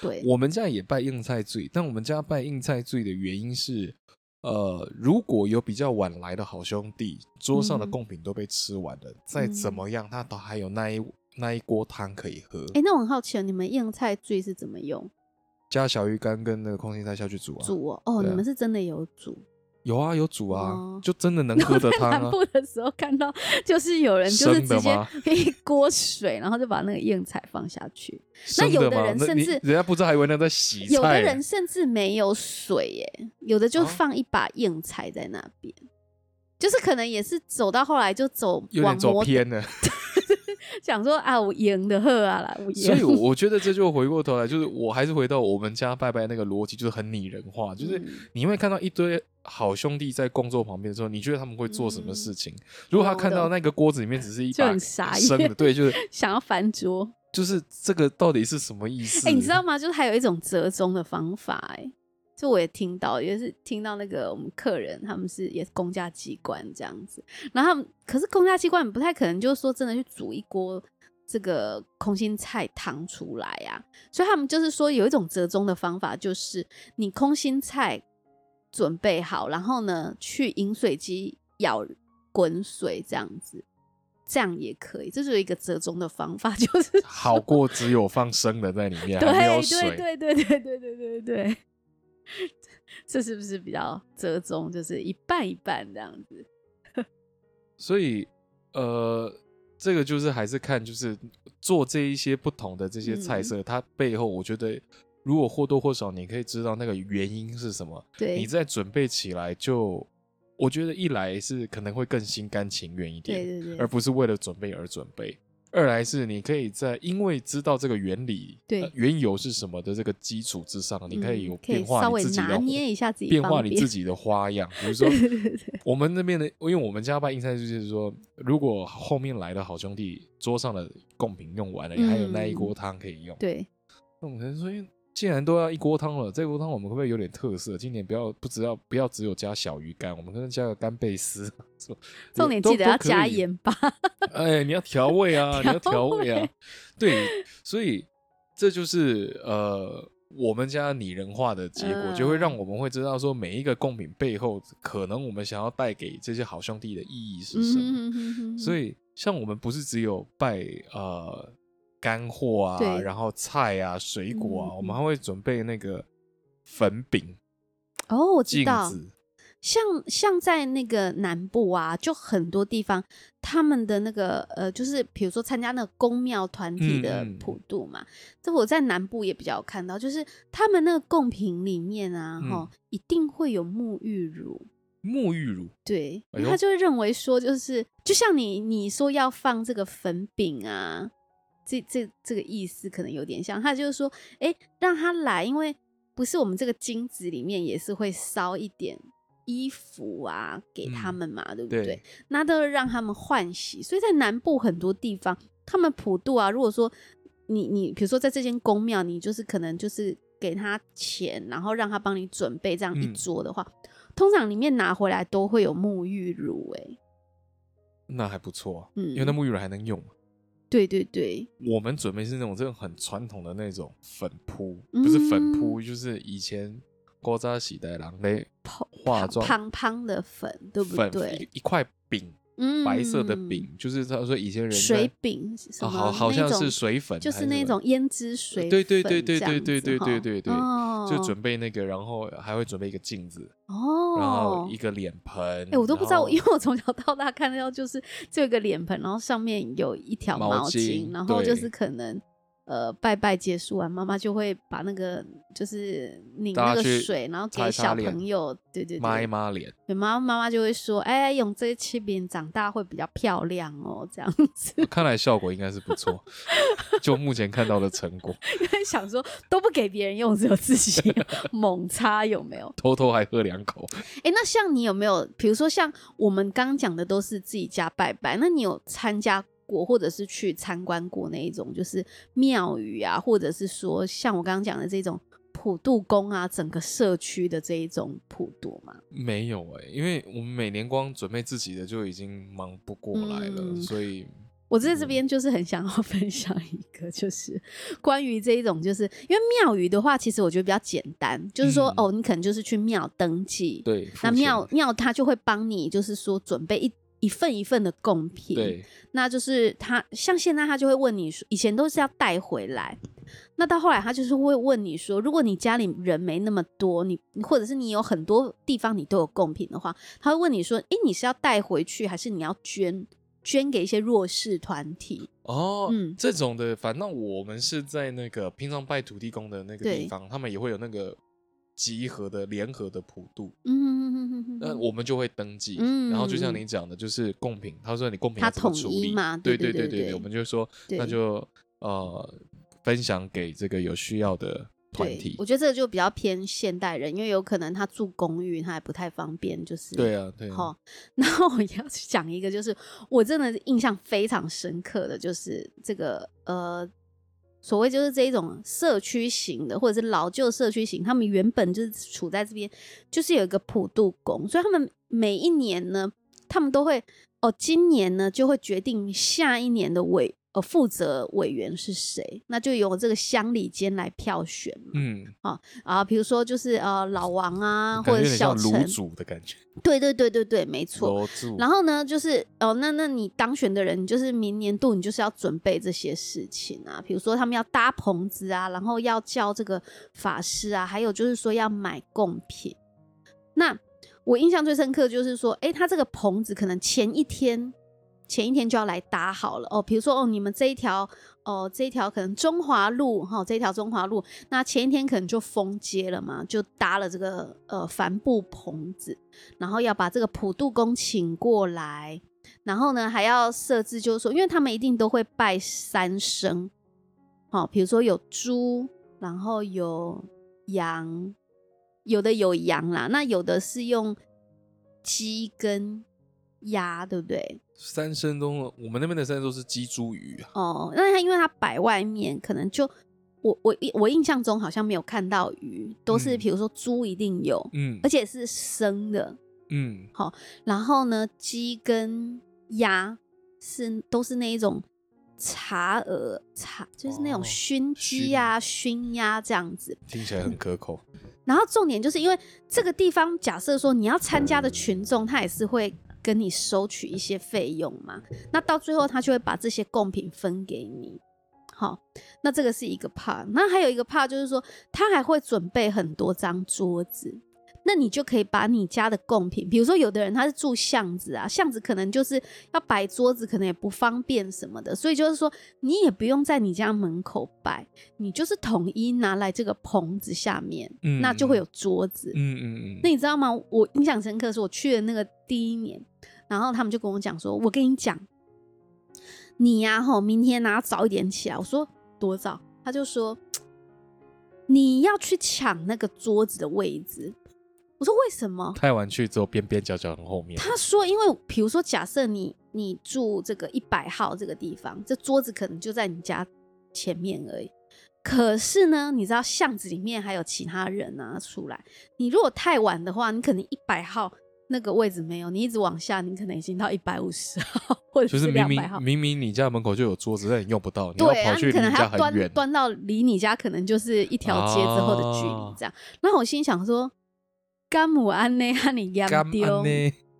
对，我们家也拜硬菜最，但我们家拜硬菜最的原因是。呃，如果有比较晚来的好兄弟，桌上的贡品都被吃完了，嗯、再怎么样，他都还有那一那一锅汤可以喝。哎、欸，那我很好奇啊，你们硬菜最是怎么用？加小鱼干跟那个空心菜下去煮啊？煮哦，哦，啊、你们是真的有煮。有啊，有煮啊，哦、就真的能喝 的汤啊。南部的时候看到，就是有人就是直接一锅水，然后就把那个硬菜放下去。那有的人甚至人家不知道还以为那在洗菜。有的人甚至没有水耶，有的就放一把硬菜在那边，啊、就是可能也是走到后来就走有点走偏了。想说啊，我赢的喝啊啦，所以我觉得这就回过头来，就是我还是回到我们家拜拜那个逻辑，就是很拟人化，就是你会看到一堆。好兄弟在工作旁边的时候，你觉得他们会做什么事情？嗯、如果他看到那个锅子里面只是一把生的，对，就 是 想要翻桌，就是这个到底是什么意思？哎、欸，你知道吗？就是还有一种折中的方法、欸，哎，就我也听到，也是听到那个我们客人他们是也是公家机关这样子，然后他们可是公家机关不太可能就是说真的去煮一锅这个空心菜汤出来啊，所以他们就是说有一种折中的方法，就是你空心菜。准备好，然后呢，去饮水机舀滚水，这样子，这样也可以。这是一个折中的方法，就是好过只有放生的在里面。对对对对对对对对，这是不是比较折中？就是一半一半这样子。所以，呃，这个就是还是看，就是做这一些不同的这些菜色，嗯、它背后我觉得。如果或多或少你可以知道那个原因是什么，对，你再准备起来就，我觉得一来是可能会更心甘情愿一点，对对对，而不是为了准备而准备；二来是你可以在因为知道这个原理，对，呃、缘由是什么的这个基础之上，你可以有变化你自己的，捏一下自己，变化你自己的花样。比如说，我们那边的，因为我们家办硬菜就是说，如果后面来的好兄弟桌上的贡品用完了，还有那一锅汤可以用，对，那我们说。既然都要一锅汤了，这锅汤我们会不会有点特色？今年不要不只要不要只有加小鱼干，我们可能加个干贝丝。重点记得要加盐巴。哎，你要调味啊，你要调味啊。对，所以这就是呃我们家拟人化的结果，就会让我们会知道说每一个贡品背后可能我们想要带给这些好兄弟的意义是什么。所以像我们不是只有拜呃。干货啊，然后菜啊，水果啊，嗯、我们还会准备那个粉饼。哦，我知道，像像在那个南部啊，就很多地方，他们的那个呃，就是比如说参加那个宫庙团体的普渡嘛，这、嗯、我在南部也比较有看到，就是他们那个贡品里面啊，哈、嗯，一定会有沐浴乳。沐浴乳，对，他就会认为说，就是就像你你说要放这个粉饼啊。这这这个意思可能有点像，他就是说，哎，让他来，因为不是我们这个金子里面也是会烧一点衣服啊给他们嘛，嗯、对不对？对，那都让他们换洗。所以在南部很多地方，他们普渡啊，如果说你你比如说在这间宫庙，你就是可能就是给他钱，然后让他帮你准备这样一桌的话，嗯、通常里面拿回来都会有沐浴乳，哎，那还不错啊，嗯，因为那沐浴乳还能用。对对对，我们准备是那种这种很传统的那种粉扑，不是粉扑，就是以前锅渣洗的狼嘞化妆胖胖的粉，对不对？一块饼。嗯，白色的饼就是他说以前人水饼，好好像是水粉，就是那种胭脂水粉，对对对对对对对对对对，就准备那个，然后还会准备一个镜子哦，然后一个脸盆。哎，我都不知道，因为我从小到大看到就是这个脸盆，然后上面有一条毛巾，然后就是可能呃，拜拜结束完，妈妈就会把那个就是拧那个水，然后给小朋友，对对对，抹一抹脸。对，妈妈妈妈就会说：“哎，用这些饼长大会比较漂亮哦，这样子。”看来效果应该是不错，就目前看到的成果。因为想说都不给别人用，只有自己 猛擦，有没有？偷偷还喝两口。哎，那像你有没有？比如说像我们刚讲的都是自己家拜拜，那你有参加？过或者是去参观过那一种，就是庙宇啊，或者是说像我刚刚讲的这种普渡宫啊，整个社区的这一种普渡吗？没有哎、欸，因为我们每年光准备自己的就已经忙不过来了，嗯、所以我在这边就是很想要 分享一个，就是关于这一种，就是因为庙宇的话，其实我觉得比较简单，就是说、嗯、哦，你可能就是去庙登记，对，那庙庙他就会帮你，就是说准备一。一份一份的贡品，对，那就是他像现在他就会问你说，以前都是要带回来，那到后来他就是会问你说，如果你家里人没那么多，你或者是你有很多地方你都有贡品的话，他会问你说，诶，你是要带回去还是你要捐捐给一些弱势团体？哦，嗯，这种的，反正我们是在那个平常拜土地公的那个地方，他们也会有那个。集合的联合的普渡，嗯，那我们就会登记，嗯，然后就像你讲的，就是贡品，他说你贡品要怎么处理嘛，对对对对对，我们就说那就呃分享给这个有需要的团体。我觉得这个就比较偏现代人，因为有可能他住公寓，他还不太方便，就是对啊对。好，然后我要去讲一个，就是我真的印象非常深刻的就是这个呃。所谓就是这一种社区型的，或者是老旧社区型，他们原本就是处在这边，就是有一个普渡宫，所以他们每一年呢，他们都会哦，今年呢就会决定下一年的委。呃，负责委员是谁？那就由这个乡里间来票选嘛。嗯，啊啊，比如说就是呃老王啊，或者小陈。炉主的感觉。对对对对对，没错。然后呢，就是哦，那那你当选的人，你就是明年度你就是要准备这些事情啊，比如说他们要搭棚子啊，然后要叫这个法师啊，还有就是说要买贡品。那我印象最深刻就是说，哎，他这个棚子可能前一天。前一天就要来搭好了哦，比如说哦，你们这一条哦，这一条可能中华路哈、哦，这一条中华路，那前一天可能就封街了嘛，就搭了这个呃帆布棚子，然后要把这个普渡公请过来，然后呢还要设置，就是说，因为他们一定都会拜三牲，好、哦，比如说有猪，然后有羊，有的有羊啦，那有的是用鸡跟鸭，对不对？三生都，我们那边的三生都是鸡、猪、鱼啊。哦，那它因为它摆外面，可能就我我我印象中好像没有看到鱼，都是比如说猪一定有，嗯，而且是生的，嗯，好，然后呢，鸡跟鸭是都是那一种茶鹅茶，就是那种熏鸡啊、熏鸭这样子，听起来很可口。然后重点就是因为这个地方，假设说你要参加的群众，他也是会。跟你收取一些费用嘛，那到最后他就会把这些贡品分给你。好，那这个是一个怕那还有一个怕就是说，他还会准备很多张桌子。那你就可以把你家的贡品，比如说有的人他是住巷子啊，巷子可能就是要摆桌子，可能也不方便什么的，所以就是说你也不用在你家门口摆，你就是统一拿来这个棚子下面，嗯、那就会有桌子。嗯嗯嗯。那你知道吗？我印象深刻是我去的那个第一年，然后他们就跟我讲说：“我跟你讲，你呀、啊，吼，明天拿早一点起来。”我说：“多早？”他就说：“ 你要去抢那个桌子的位置。”我说为什么？太晚去之后，边边角角很后面。他说，因为比如说，假设你你住这个一百号这个地方，这桌子可能就在你家前面而已。可是呢，你知道巷子里面还有其他人啊出来。你如果太晚的话，你可能一百号那个位置没有，你一直往下，你可能已经到一百五十号或者是。就是明明明明你家门口就有桌子，但你用不到，对，你要跑去你可能还要端端到离你家可能就是一条街之后的距离这样。那、啊、我心想说。甘母安呢哈你养丢，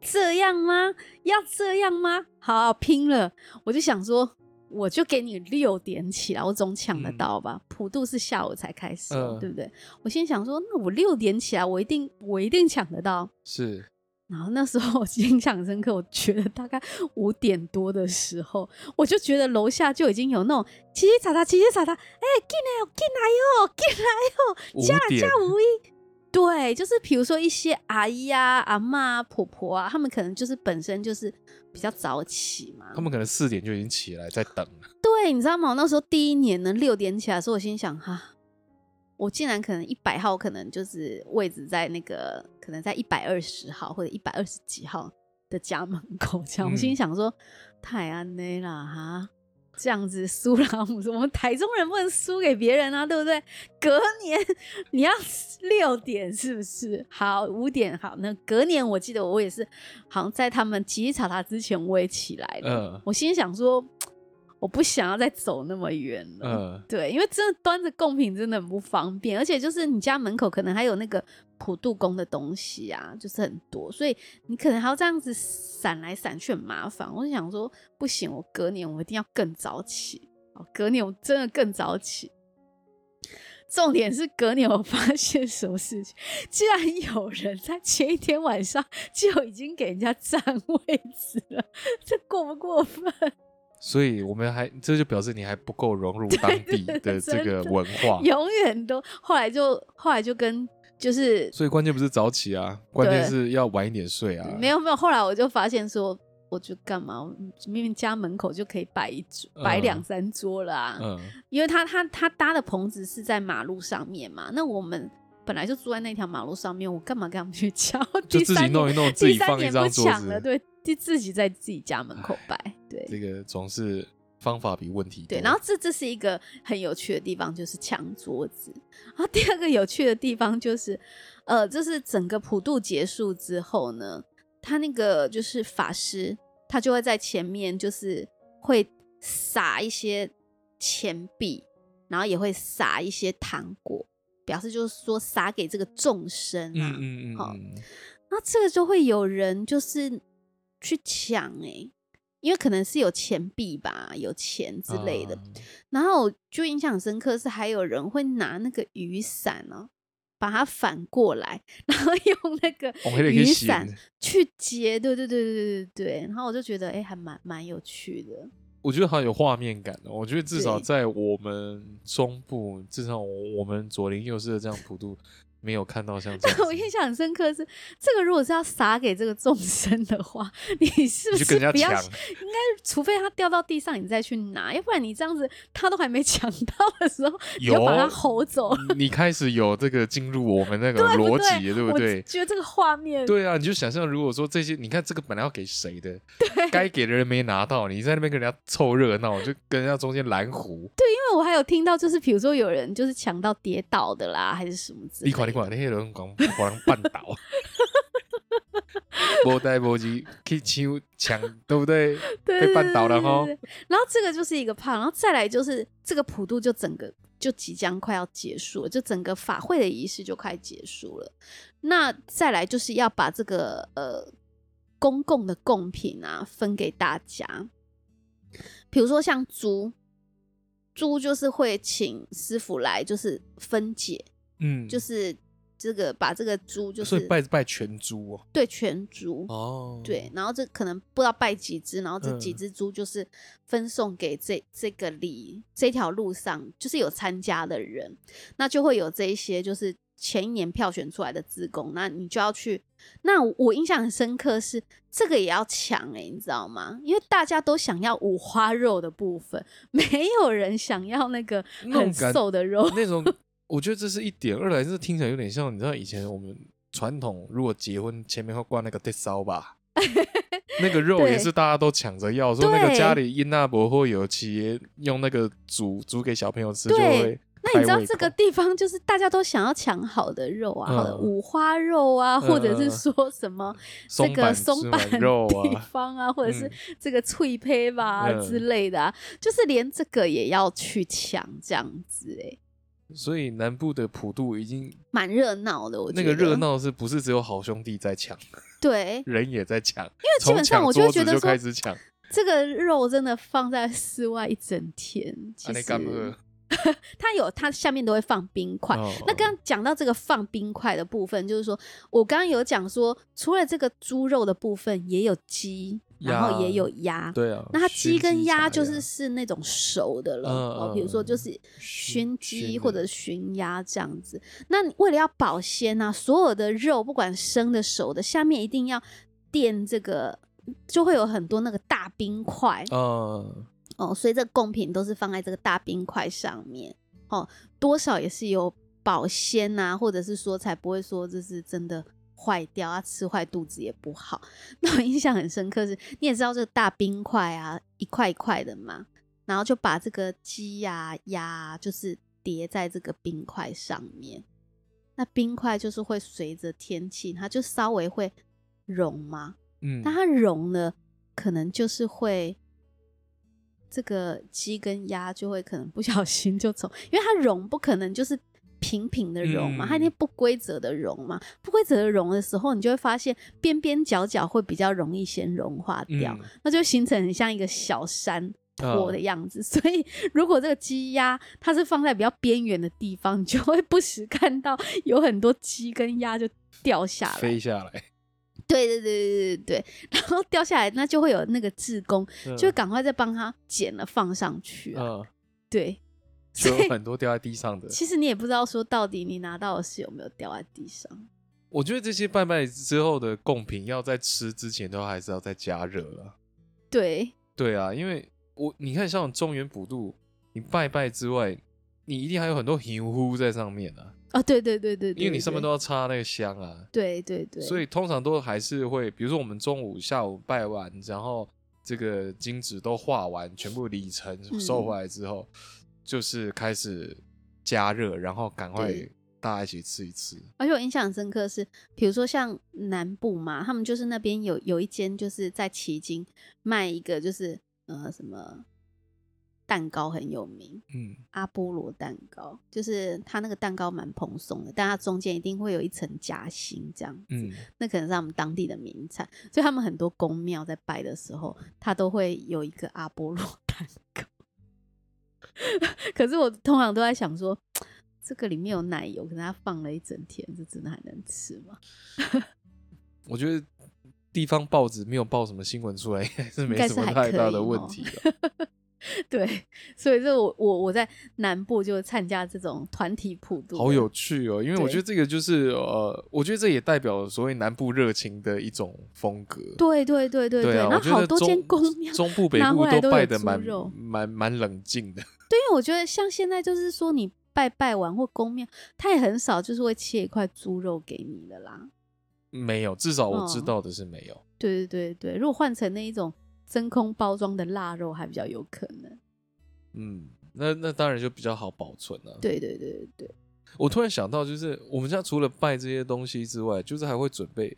这样吗？要这样吗？好，好拼了！我就想说，我就给你六点起来，我总抢得到吧？嗯、普渡是下午才开始，呃、对不对？我心想说，那我六点起来，我一定，我一定抢得到。是，然后那时候我印象深刻，我觉得大概五点多的时候，我就觉得楼下就已经有那种叽叽喳喳、叽叽喳喳，哎，进来哦，进来哟，进来哟，加加五一。对，就是比如说一些阿姨啊、阿嬷啊、婆婆啊，他们可能就是本身就是比较早起嘛，他们可能四点就已经起来在等了。对，你知道吗？我那时候第一年呢，六点起来的时候，我心想哈。我竟然可能一百号，可能就是位置在那个，可能在一百二十号或者一百二十几号的家门口这样。嗯、我心想说，太安内了哈，这样子输了，我们台中人不能输给别人啊，对不对？隔年你要六点是不是？好，五点好。那隔年我记得我也是，好像在他们集体查他之前我也起来了。嗯、我心想说。我不想要再走那么远了，嗯，对，因为真的端着贡品真的很不方便，而且就是你家门口可能还有那个普渡宫的东西啊，就是很多，所以你可能还要这样子闪来闪去很麻烦。我就想说，不行，我隔年我一定要更早起，隔年我真的更早起。重点是隔年我发现什么事情，竟然有人在前一天晚上就已经给人家占位置了，这过不过分？所以我们还这就表示你还不够融入当地 的这个文化，永远都后来就后来就跟就是，所以关键不是早起啊，关键是要晚一点睡啊。没有没有，后来我就发现说，我就干嘛，明明家门口就可以摆一桌，摆两三桌了啊。嗯，因为他他他搭的棚子是在马路上面嘛，那我们本来就住在那条马路上面，我干嘛跟他们去抢？就自己弄一弄，自己放一张桌子，对。就自己在自己家门口摆，对，这个总是方法比问题多。对，然后这这是一个很有趣的地方，就是抢桌子。然后第二个有趣的地方就是，呃，就是整个普渡结束之后呢，他那个就是法师，他就会在前面，就是会撒一些钱币，然后也会撒一些糖果，表示就是说撒给这个众生啊。嗯嗯嗯。好，那这个就会有人就是。去抢哎、欸，因为可能是有钱币吧，有钱之类的。嗯、然后就印象深刻是还有人会拿那个雨伞哦、喔，把它反过来，然后 用那个雨伞去接。对对对对对对对。然后我就觉得哎、欸，还蛮蛮有趣的。我觉得好有画面感的。我觉得至少在我们中部，至少我们左邻右舍的这样普渡。没有看到像这样，但我印象很深刻是，这个如果是要撒给这个众生的话，你是不是不要？应该除非他掉到地上，你再去拿，要不然你这样子他都还没抢到的时候，你就把他吼走。你开始有这个进入我们那个逻辑，对不对？觉得这个画面，对啊，你就想象如果说这些，你看这个本来要给谁的，对，该给的人没拿到，你在那边跟人家凑热闹，就跟人家中间拦胡。对，因为我还有听到，就是比如说有人就是抢到跌倒的啦，还是什么之类的。那些人讲把人绊倒，无代无志去抢抢，对不对？对，被绊倒了哈。然后这个就是一个怕，然后再来就是这个普渡就整个就即将快要结束了，就整个法会的仪式就快结束了。那再来就是要把这个呃公共的贡品啊分给大家，比如说像猪，猪就是会请师傅来就是分解，嗯，就是。这个把这个猪就是，所以拜拜全猪哦，对，全猪哦，对，然后这可能不知道拜几只，然后这几只猪就是分送给这这个里这条路上就是有参加的人，那就会有这一些就是前一年票选出来的职工，那你就要去。那我印象很深刻是这个也要抢哎、欸，你知道吗？因为大家都想要五花肉的部分，没有人想要那个很瘦的肉那种。我觉得这是一点，二来是听起来有点像，你知道以前我们传统如果结婚前面会挂那个铁烧吧，那个肉也是大家都抢着要，对说那个家里因那伯或有企业用那个煮煮给小朋友吃就会。那你知道这个地方就是大家都想要抢好的肉啊，嗯、好的五花肉啊，或者是说什么这个松板肉地方啊，或者是这个脆胚吧之类的啊，嗯、就是连这个也要去抢这样子哎、欸。所以南部的普渡已经蛮热闹的，我觉得那个热闹是不是只有好兄弟在抢？对，人也在抢，因为基本上我就觉得说，这个肉真的放在室外一整天，其实 它有它下面都会放冰块。哦、那刚刚讲到这个放冰块的部分，就是说我刚刚有讲说，除了这个猪肉的部分，也有鸡。然后也有鸭，对啊，那它鸡跟鸭就是是那种熟的了，哦，比如说就是熏鸡或者熏鸭这样子。那为了要保鲜啊，所有的肉不管生的熟的，下面一定要垫这个，就会有很多那个大冰块，哦哦，所以这个贡品都是放在这个大冰块上面，哦，多少也是有保鲜啊，或者是说才不会说这是真的。坏掉啊，吃坏肚子也不好。那我印象很深刻是，你也知道这个大冰块啊，一块一块的嘛，然后就把这个鸡呀、鸭啊，就是叠在这个冰块上面。那冰块就是会随着天气，它就稍微会融嘛。嗯，但它融了，可能就是会这个鸡跟鸭就会可能不小心就从，因为它融不可能就是。平平的融嘛，它那不规则的融嘛，不规则的融的时候，你就会发现边边角角会比较容易先融化掉，嗯、那就形成很像一个小山坡的样子。哦、所以如果这个鸡鸭它是放在比较边缘的地方，你就会不时看到有很多鸡跟鸭就掉下来，飞下来。对对对对对对，然后掉下来，那就会有那个志工，嗯、就会赶快再帮他捡了放上去啊。嗯、对。就有很多掉在地上的。其实你也不知道说到底你拿到的是有没有掉在地上。我觉得这些拜拜之后的贡品要在吃之前都还是要再加热了。对。对啊，因为我你看像中原普渡，你拜拜之外，你一定还有很多香乎在上面啊。啊，对对对对，对。因为你上面都要插那个香啊。对对对。所以通常都还是会，比如说我们中午、下午拜完，然后这个金纸都画完，全部礼成收回来之后。嗯就是开始加热，然后赶快大家一起吃一吃。而且我印象很深刻是，比如说像南部嘛，他们就是那边有有一间就是在旗津卖一个就是呃什么蛋糕很有名，嗯，阿波罗蛋糕，就是它那个蛋糕蛮蓬松的，但它中间一定会有一层夹心这样子，嗯，那可能是他们当地的名产，所以他们很多宫庙在拜的时候，它都会有一个阿波罗 蛋糕。可是我通常都在想说，这个里面有奶油，可是它放了一整天，这真的还能吃吗？我觉得地方报纸没有报什么新闻出来，是没什么太大的问题了。对，所以这我我我在南部就参加这种团体普渡，好有趣哦！因为我觉得这个就是呃，我觉得这也代表所谓南部热情的一种风格。对对对对对，然后好多间公庙，中部北部都拜的蛮蛮蛮冷静的。对，因为我觉得像现在就是说，你拜拜完或宫庙，他也很少就是会切一块猪肉给你的啦。没有，至少我知道的是没有。哦、对对对对，如果换成那一种。真空包装的腊肉还比较有可能，嗯，那那当然就比较好保存了。对对对对对，我突然想到，就是我们家除了拜这些东西之外，就是还会准备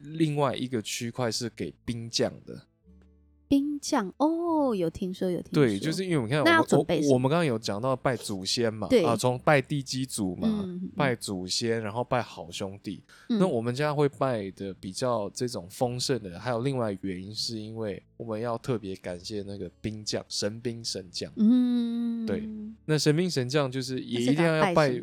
另外一个区块是给兵将的。兵将哦，有听说有听说，对，就是因为我们看，我们我，我们刚刚有讲到拜祖先嘛，对啊，从拜地基祖嘛，嗯、拜祖先，然后拜好兄弟。嗯、那我们家会拜的比较这种丰盛的，还有另外原因是因为我们要特别感谢那个兵将、神兵神将。嗯，对，那神兵神将就是也一定要要拜，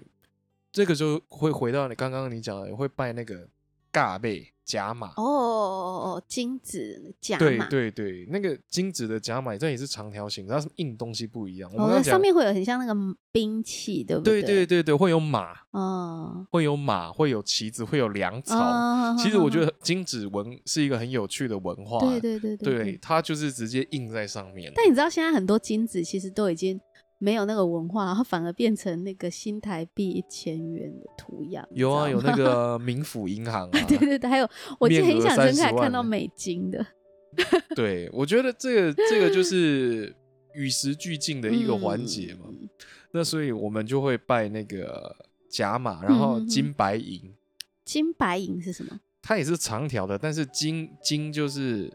这个就会回到你刚刚你讲的，会拜那个嘎贝。甲马哦哦哦，金子甲马，对对对，那个金子的甲马，这也是长条形，它是硬东西不一样。哦，那上面会有很像那个兵器，对不对？对对对对，会有马哦，会有马，会有旗子，会有粮草。哦、其实我觉得金子文是一个很有趣的文化，对对对对，对，它就是直接印在上面。但你知道现在很多金子其实都已经。没有那个文化，然后反而变成那个新台币一千元的图样。有啊，有那 个民府银行啊，对对对，还有我记得印象深刻还看到美金的。对，我觉得这个这个就 是与时俱进的一个环节嘛。嗯、那所以我们就会拜那个甲马，然后金白银。金白银是什么？它也是长条的，但是金金就是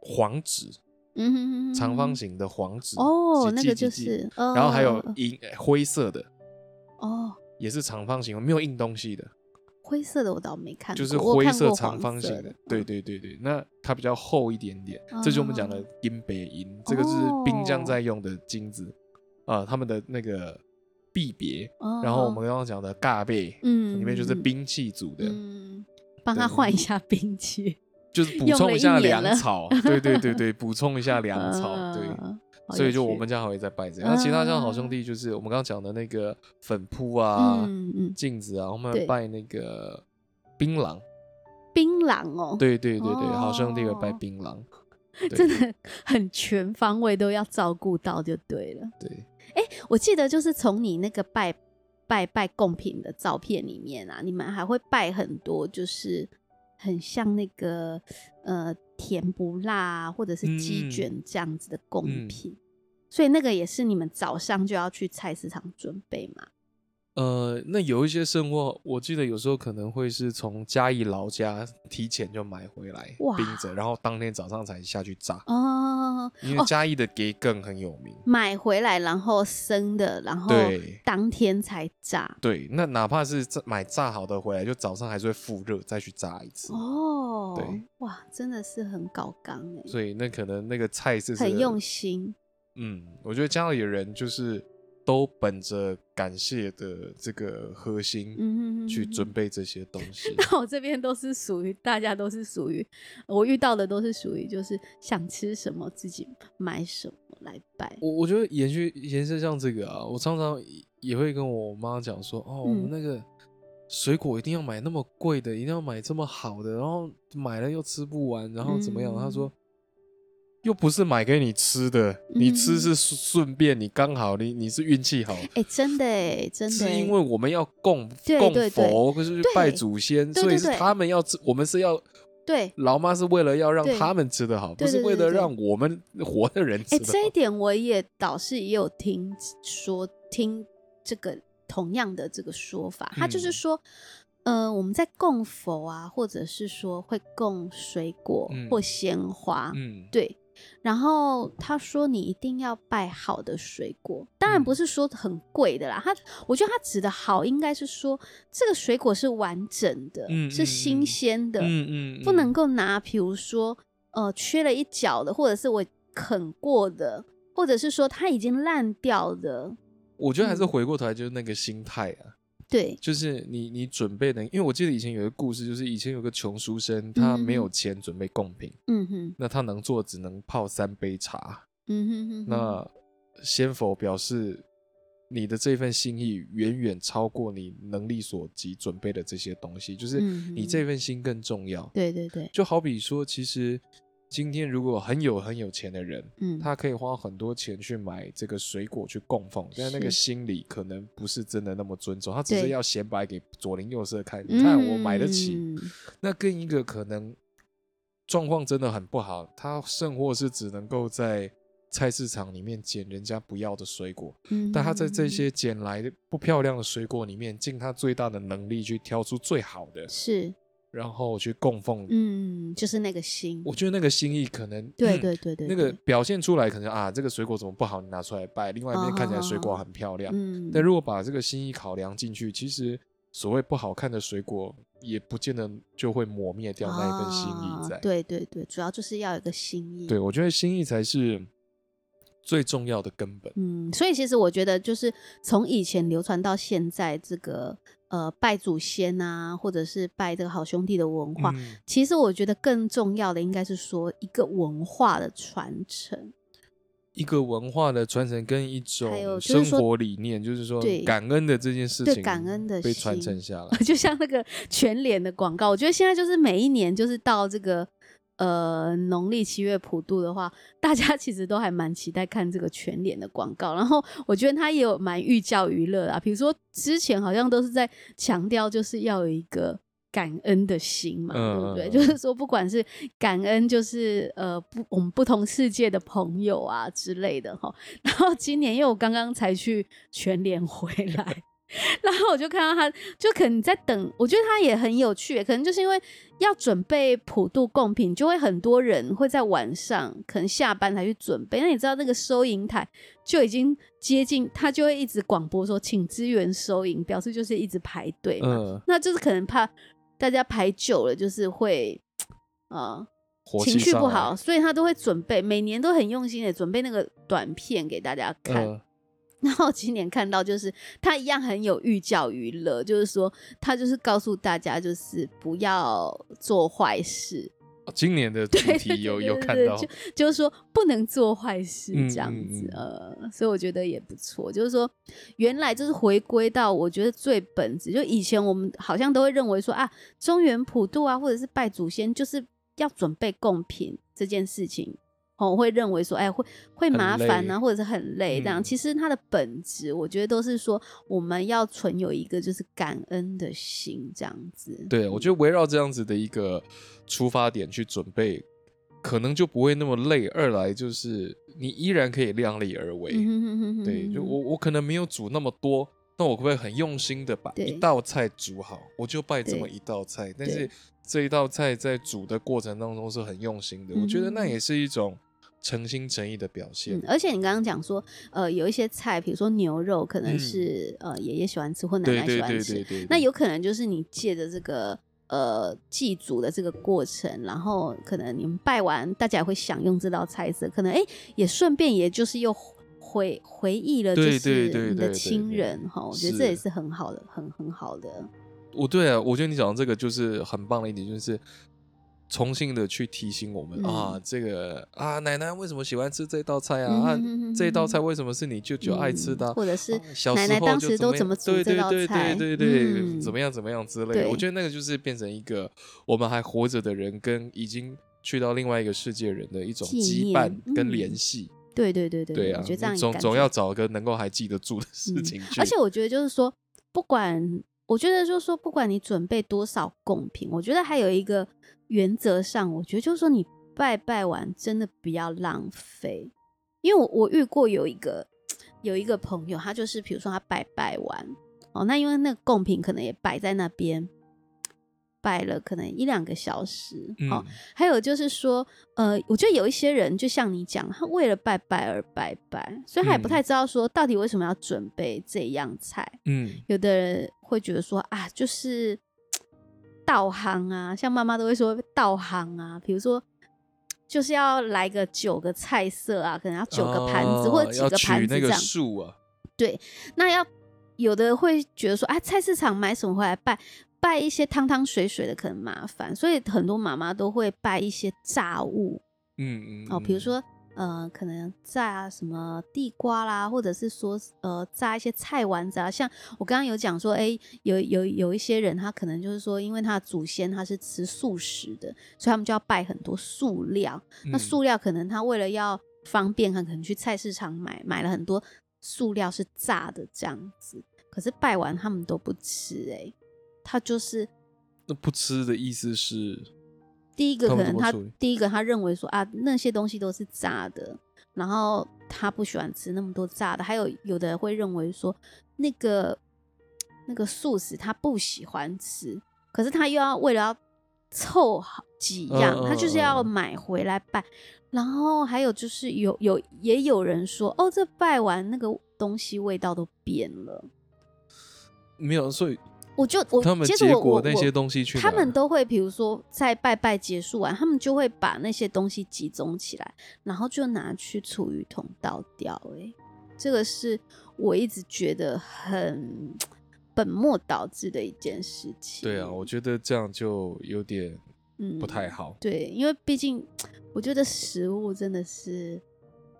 黄纸。嗯哼，长方形的黄纸哦，那个就是，然后还有银灰色的。哦，也是长方形，没有印东西的。灰色的我倒没看过，就是灰色长方形的，对对对对，那它比较厚一点点，这就是我们讲的金北银，这个是兵将在用的金子呃他们的那个币别，哦然后我们刚刚讲的尬贝，嗯里面就是兵器组的，嗯，帮他换一下兵器，就是补充一下粮草，对对对对，补充一下粮草，对。所以就我们家还会在拜这样，那其他像好兄弟就是我们刚刚讲的那个粉扑啊、嗯嗯，镜子啊，我们对。拜那个槟榔，槟榔哦，对对对对，哦。好兄弟会拜槟榔，真的很全方位都要照顾到就对了。对，我记得就是从你那个拜拜拜贡品的照片里面啊，你们还会拜很多，就是很像那个呃甜不辣啊，或者是鸡卷这样子的贡品，嗯所以那个也是你们早上就要去菜市场准备嘛。呃，那有一些生货，我记得有时候可能会是从嘉义老家提前就买回来哇冰着，然后当天早上才下去炸。哦，因为嘉义的给更很有名。买回来然后生的，然后对当天才炸。对，那哪怕是炸买炸好的回来，就早上还是会复热再去炸一次。哦，对，哇，真的是很搞刚哎，所以那可能那个菜是很用心。嗯，我觉得家里的人就是都本着感谢的这个核心，嗯去准备这些东西。那我这边都是属于大家都是属于我遇到的都是属于就是想吃什么自己买什么来拜。我我觉得延续延伸像这个啊，我常常也会跟我妈讲说，哦，我们那个水果一定要买那么贵的，一定要买这么好的，然后买了又吃不完，然后怎么样？她说。又不是买给你吃的，你吃是顺便，你刚好你你是运气好。哎，真的哎，真的。是因为我们要供供佛，或是拜祖先，所以是他们要吃，我们是要对。老妈是为了要让他们吃得好，不是为了让我们活的人吃得好。哎，这一点我也倒是也有听说，听这个同样的这个说法，他就是说，呃，我们在供佛啊，或者是说会供水果或鲜花，嗯，对。然后他说：“你一定要拜好的水果，当然不是说很贵的啦。他我觉得他指的好，应该是说这个水果是完整的，嗯、是新鲜的，嗯嗯嗯、不能够拿，比如说呃缺了一角的，或者是我啃过的，或者是说它已经烂掉的。我觉得还是回过头来就是那个心态啊。”对，就是你你准备的，因为我记得以前有一个故事，就是以前有个穷书生，他没有钱准备贡品，嗯哼，那他能做只能泡三杯茶，嗯哼哼，那仙佛表示你的这份心意远远超过你能力所及准备的这些东西，就是你这份心更重要，对对对，就好比说，其实。今天如果很有很有钱的人，嗯，他可以花很多钱去买这个水果去供奉，但那个心里可能不是真的那么尊重，他只是要显摆给左邻右舍看，你看我买得起。嗯、那跟一个可能状况真的很不好，他甚或是只能够在菜市场里面捡人家不要的水果，嗯，但他在这些捡来的不漂亮的水果里面，尽他最大的能力去挑出最好的，是。然后去供奉，嗯，就是那个心。我觉得那个心意可能，对对对对，那个表现出来可能啊，这个水果怎么不好，你拿出来拜。另外一边看起来水果很漂亮，嗯，但如果把这个心意考量进去，其实所谓不好看的水果，也不见得就会磨灭掉那一份心意在。对对对，主要就是要有个心意。对，我觉得心意才是最重要的根本。嗯，所以其实我觉得，就是从以前流传到现在这个。呃，拜祖先啊，或者是拜这个好兄弟的文化，嗯、其实我觉得更重要的应该是说一个文化的传承，一个文化的传承跟一种生活理念，就是说感恩的这件事情，对感恩的被传承下来，就像那个全脸的广告，我觉得现在就是每一年就是到这个。呃，农历七月普渡的话，大家其实都还蛮期待看这个全联的广告。然后我觉得他也有蛮寓教于乐啊，比如说之前好像都是在强调，就是要有一个感恩的心嘛，嗯、对不对？就是说，不管是感恩，就是呃不，我们不同世界的朋友啊之类的哈。然后今年因为我刚刚才去全联回来。然后我就看到他，就可能在等。我觉得他也很有趣，可能就是因为要准备普渡贡品，就会很多人会在晚上可能下班才去准备。那你知道那个收银台就已经接近，他就会一直广播说，请支援收银，表示就是一直排队嘛。嗯、那就是可能怕大家排久了，就是会啊、呃、情绪不好，所以他都会准备，每年都很用心的准备那个短片给大家看。嗯然后今年看到就是他一样很有寓教于乐，就是说他就是告诉大家就是不要做坏事。今年的主题有有看到，就就是说不能做坏事这样子，嗯嗯嗯、呃，所以我觉得也不错。就是说原来就是回归到我觉得最本质，就以前我们好像都会认为说啊，中原普渡啊，或者是拜祖先，就是要准备贡品这件事情。我会认为说，哎，会会麻烦啊，或者是很累这样。嗯、其实它的本质，我觉得都是说，我们要存有一个就是感恩的心，这样子。对，我觉得围绕这样子的一个出发点去准备，可能就不会那么累。二来就是你依然可以量力而为。嗯、对，就我我可能没有煮那么多，那我可不可以很用心的把一道菜煮好？我就拜这么一道菜，但是这一道菜在煮的过程当中是很用心的。我觉得那也是一种。诚心诚意的表现，嗯，而且你刚刚讲说，呃，有一些菜，比如说牛肉，可能是、嗯、呃爷爷喜欢吃或奶奶喜欢吃，那有可能就是你借着这个呃祭祖的这个过程，然后可能你们拜完，大家也会享用这道菜色，可能哎、欸、也顺便也就是又回回忆了，就是你的亲人哈，我觉得这也是很好的，很很好的。我对啊，我觉得你讲的这个就是很棒的一点，就是。重新的去提醒我们、嗯、啊，这个啊，奶奶为什么喜欢吃这道菜啊？嗯、哼哼哼啊，这道菜为什么是你舅舅爱吃的？嗯、或者是奶奶当时都怎么煮这道菜？对对对对对，嗯、怎么样怎么样之类的。我觉得那个就是变成一个我们还活着的人跟已经去到另外一个世界人的一种羁绊跟联系。对对对对，对啊，总总要找个能够还记得住的事情、嗯。而且我觉得就是说，不管我觉得就是说，不管你准备多少贡品，我觉得还有一个。原则上，我觉得就是说，你拜拜完真的不要浪费，因为我我遇过有一个有一个朋友，他就是比如说他拜拜完哦，那因为那个贡品可能也摆在那边，拜了可能一两个小时，好、嗯哦，还有就是说，呃，我觉得有一些人就像你讲，他为了拜拜而拜拜，所以他也不太知道说到底为什么要准备这样菜，嗯，有的人会觉得说啊，就是。道行啊，像妈妈都会说道行啊，比如说就是要来个九个菜色啊，可能要九个盘子、哦、或者几个盘子这样。数啊，对，那要有的会觉得说，哎，菜市场买什么回来拜？拜一些汤汤水水的可能麻烦，所以很多妈妈都会拜一些炸物。嗯嗯，哦，比如说。呃，可能炸什么地瓜啦，或者是说呃炸一些菜丸子啊。像我刚刚有讲说，哎、欸，有有有一些人他可能就是说，因为他的祖先他是吃素食的，所以他们就要拜很多塑料。嗯、那塑料可能他为了要方便，他可能去菜市场买买了很多塑料是炸的这样子。可是拜完他们都不吃、欸，哎，他就是那不吃的意思是。第一个可能他第一个他认为说啊，那些东西都是炸的，然后他不喜欢吃那么多炸的。还有有的人会认为说那个那个素食他不喜欢吃，可是他又要为了要凑好几样，他就是要买回来拜。然后还有就是有有也有人说哦，这拜完那个东西味道都变了，没有，所以。我就我他们结果那些东西去，他们都会比如说在拜拜结束完，他们就会把那些东西集中起来，然后就拿去厨余桶倒掉。哎，这个是我一直觉得很本末倒置的一件事情。对啊，我觉得这样就有点不太好。嗯，对，因为毕竟 我觉得食物真的是。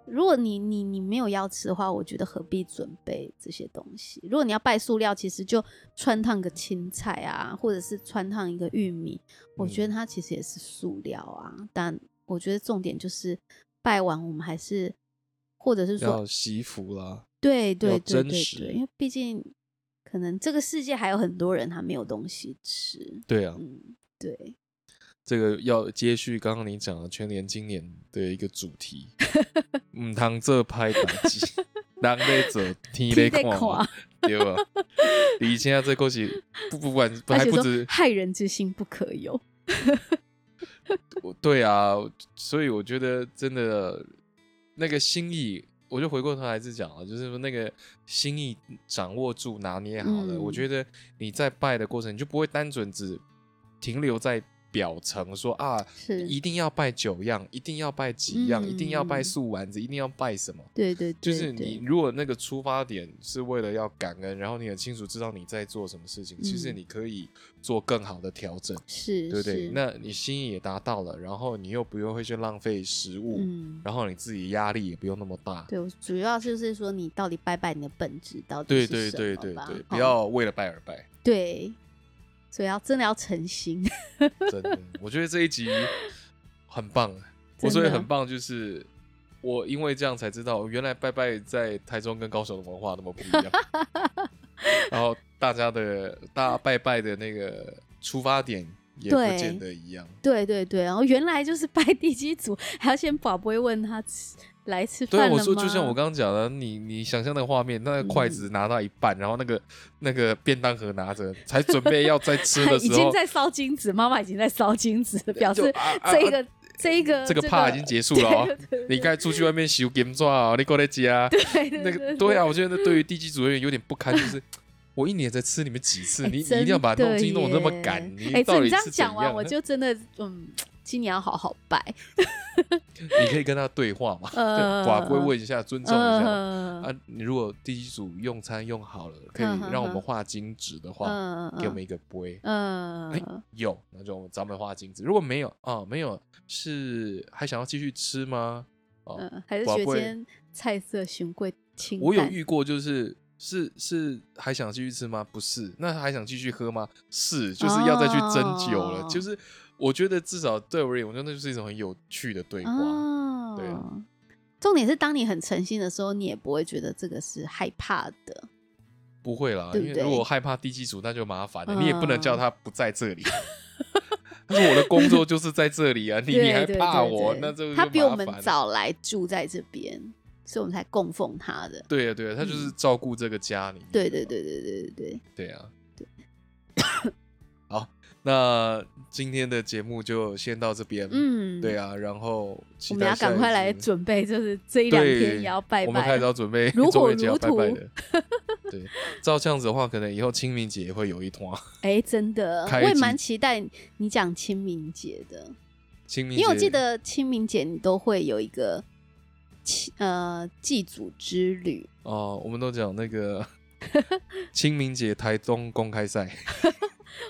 如果你你你没有要吃的话，我觉得何必准备这些东西？如果你要拜塑料，其实就穿烫个青菜啊，或者是穿烫一个玉米，我觉得它其实也是塑料啊。嗯、但我觉得重点就是拜完，我们还是或者是说要惜福啦，对对对对对，因为毕竟可能这个世界还有很多人他没有东西吃。对啊，嗯，对。这个要接续刚刚你讲的全年今年的一个主题，唔通做歹代志，人在做天在看，对吧？你现在这个是不不管还不止害人之心不可有，对啊，所以我觉得真的那个心意，我就回过头来是讲了，就是说那个心意掌握住拿捏好了，嗯、我觉得你在拜的过程，你就不会单纯只停留在。表层说啊，是一定要拜九样，一定要拜几样，嗯、一定要拜素丸子，一定要拜什么？对对，对，对，就是你如果那个出发点是为了要感恩，然后你很清楚知道你在做什么事情，嗯、其实你可以做更好的调整，是，对不对？那你心意也达到了，然后你又不用会去浪费食物，嗯，然后你自己压力也不用那么大。对，主要就是说你到底拜拜你的本质到底对是什么对对对对，哦、不要为了拜而拜。对。所以要真的要诚心，真的，我觉得这一集很棒。我所以很棒，就是我因为这样才知道，原来拜拜在台中跟高雄的文化那么不一样。然后大家的大家拜拜的那个出发点也不见得一样。对对对，然后原来就是拜地基主，还要先宝贝问他吃。来吃饭吗？对，我说就像我刚刚讲的，你你想象那个画面，那个筷子拿到一半，嗯、然后那个那个便当盒拿着，才准备要再 吃的时候，已经在烧金子，妈妈已经在烧金子，表示这个、啊啊、这个、啊、这一个这个趴已经结束了哦。你该出去外面收金纸哦，你过来家。对那个对啊，我觉得对于地基主任有点不堪，就是 我一年才吃你们几次，你你一定要把东西弄得那么赶，你到底是怎样？你这样讲完，我就真的嗯。今年要好好拜，你可以跟他对话嘛？呃，寡归问一下，尊重一下、呃、啊。你如果第一组用餐用好了，可以让我们画金纸的话，呃、给我们一个杯。嗯、呃欸，有，那就咱们画金纸。如果没有啊、哦，没有，是还想要继续吃吗？哦，呃、还是觉得菜色雄贵清淡？我有遇过，就是是是还想继续吃吗？不是，那还想继续喝吗？是，就是要再去斟酒了，哦、就是。我觉得至少对我而言，我觉得那就是一种很有趣的对话。哦、对啊，重点是当你很诚心的时候，你也不会觉得这个是害怕的。不会啦，对对，因为如果害怕低基主，那就麻烦了。嗯、你也不能叫他不在这里。但是我的工作就是在这里啊，你你还怕我？那这个他比我们早来住在这边，所以我们才供奉他的。对啊，对啊，他就是照顾这个家里面。对对对对对对对。对啊。对。好。那今天的节目就先到这边。嗯，对啊，然后我们要赶快来准备，就是这一两天也要拜拜。我们开始要准备如火 如荼。对，照这样子的话，可能以后清明节也会有一团。哎、欸，真的，我也蛮期待你讲清明节的。清明节，因为我记得清明节你都会有一个呃祭祖之旅。哦，我们都讲那个清明节台中公开赛。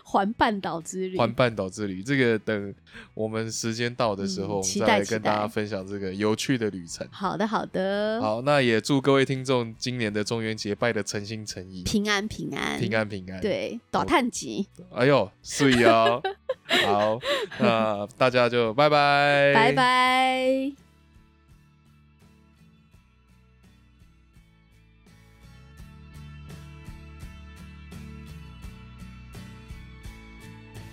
环半岛之旅，环半岛之旅，这个等我们时间到的时候，我们再来跟大家分享这个有趣的旅程。好的，好的。好，那也祝各位听众今年的中元节拜的诚心诚意，平安平安，平安平安。对，大叹气。哎呦，睡哦。好，那大家就拜拜，拜拜。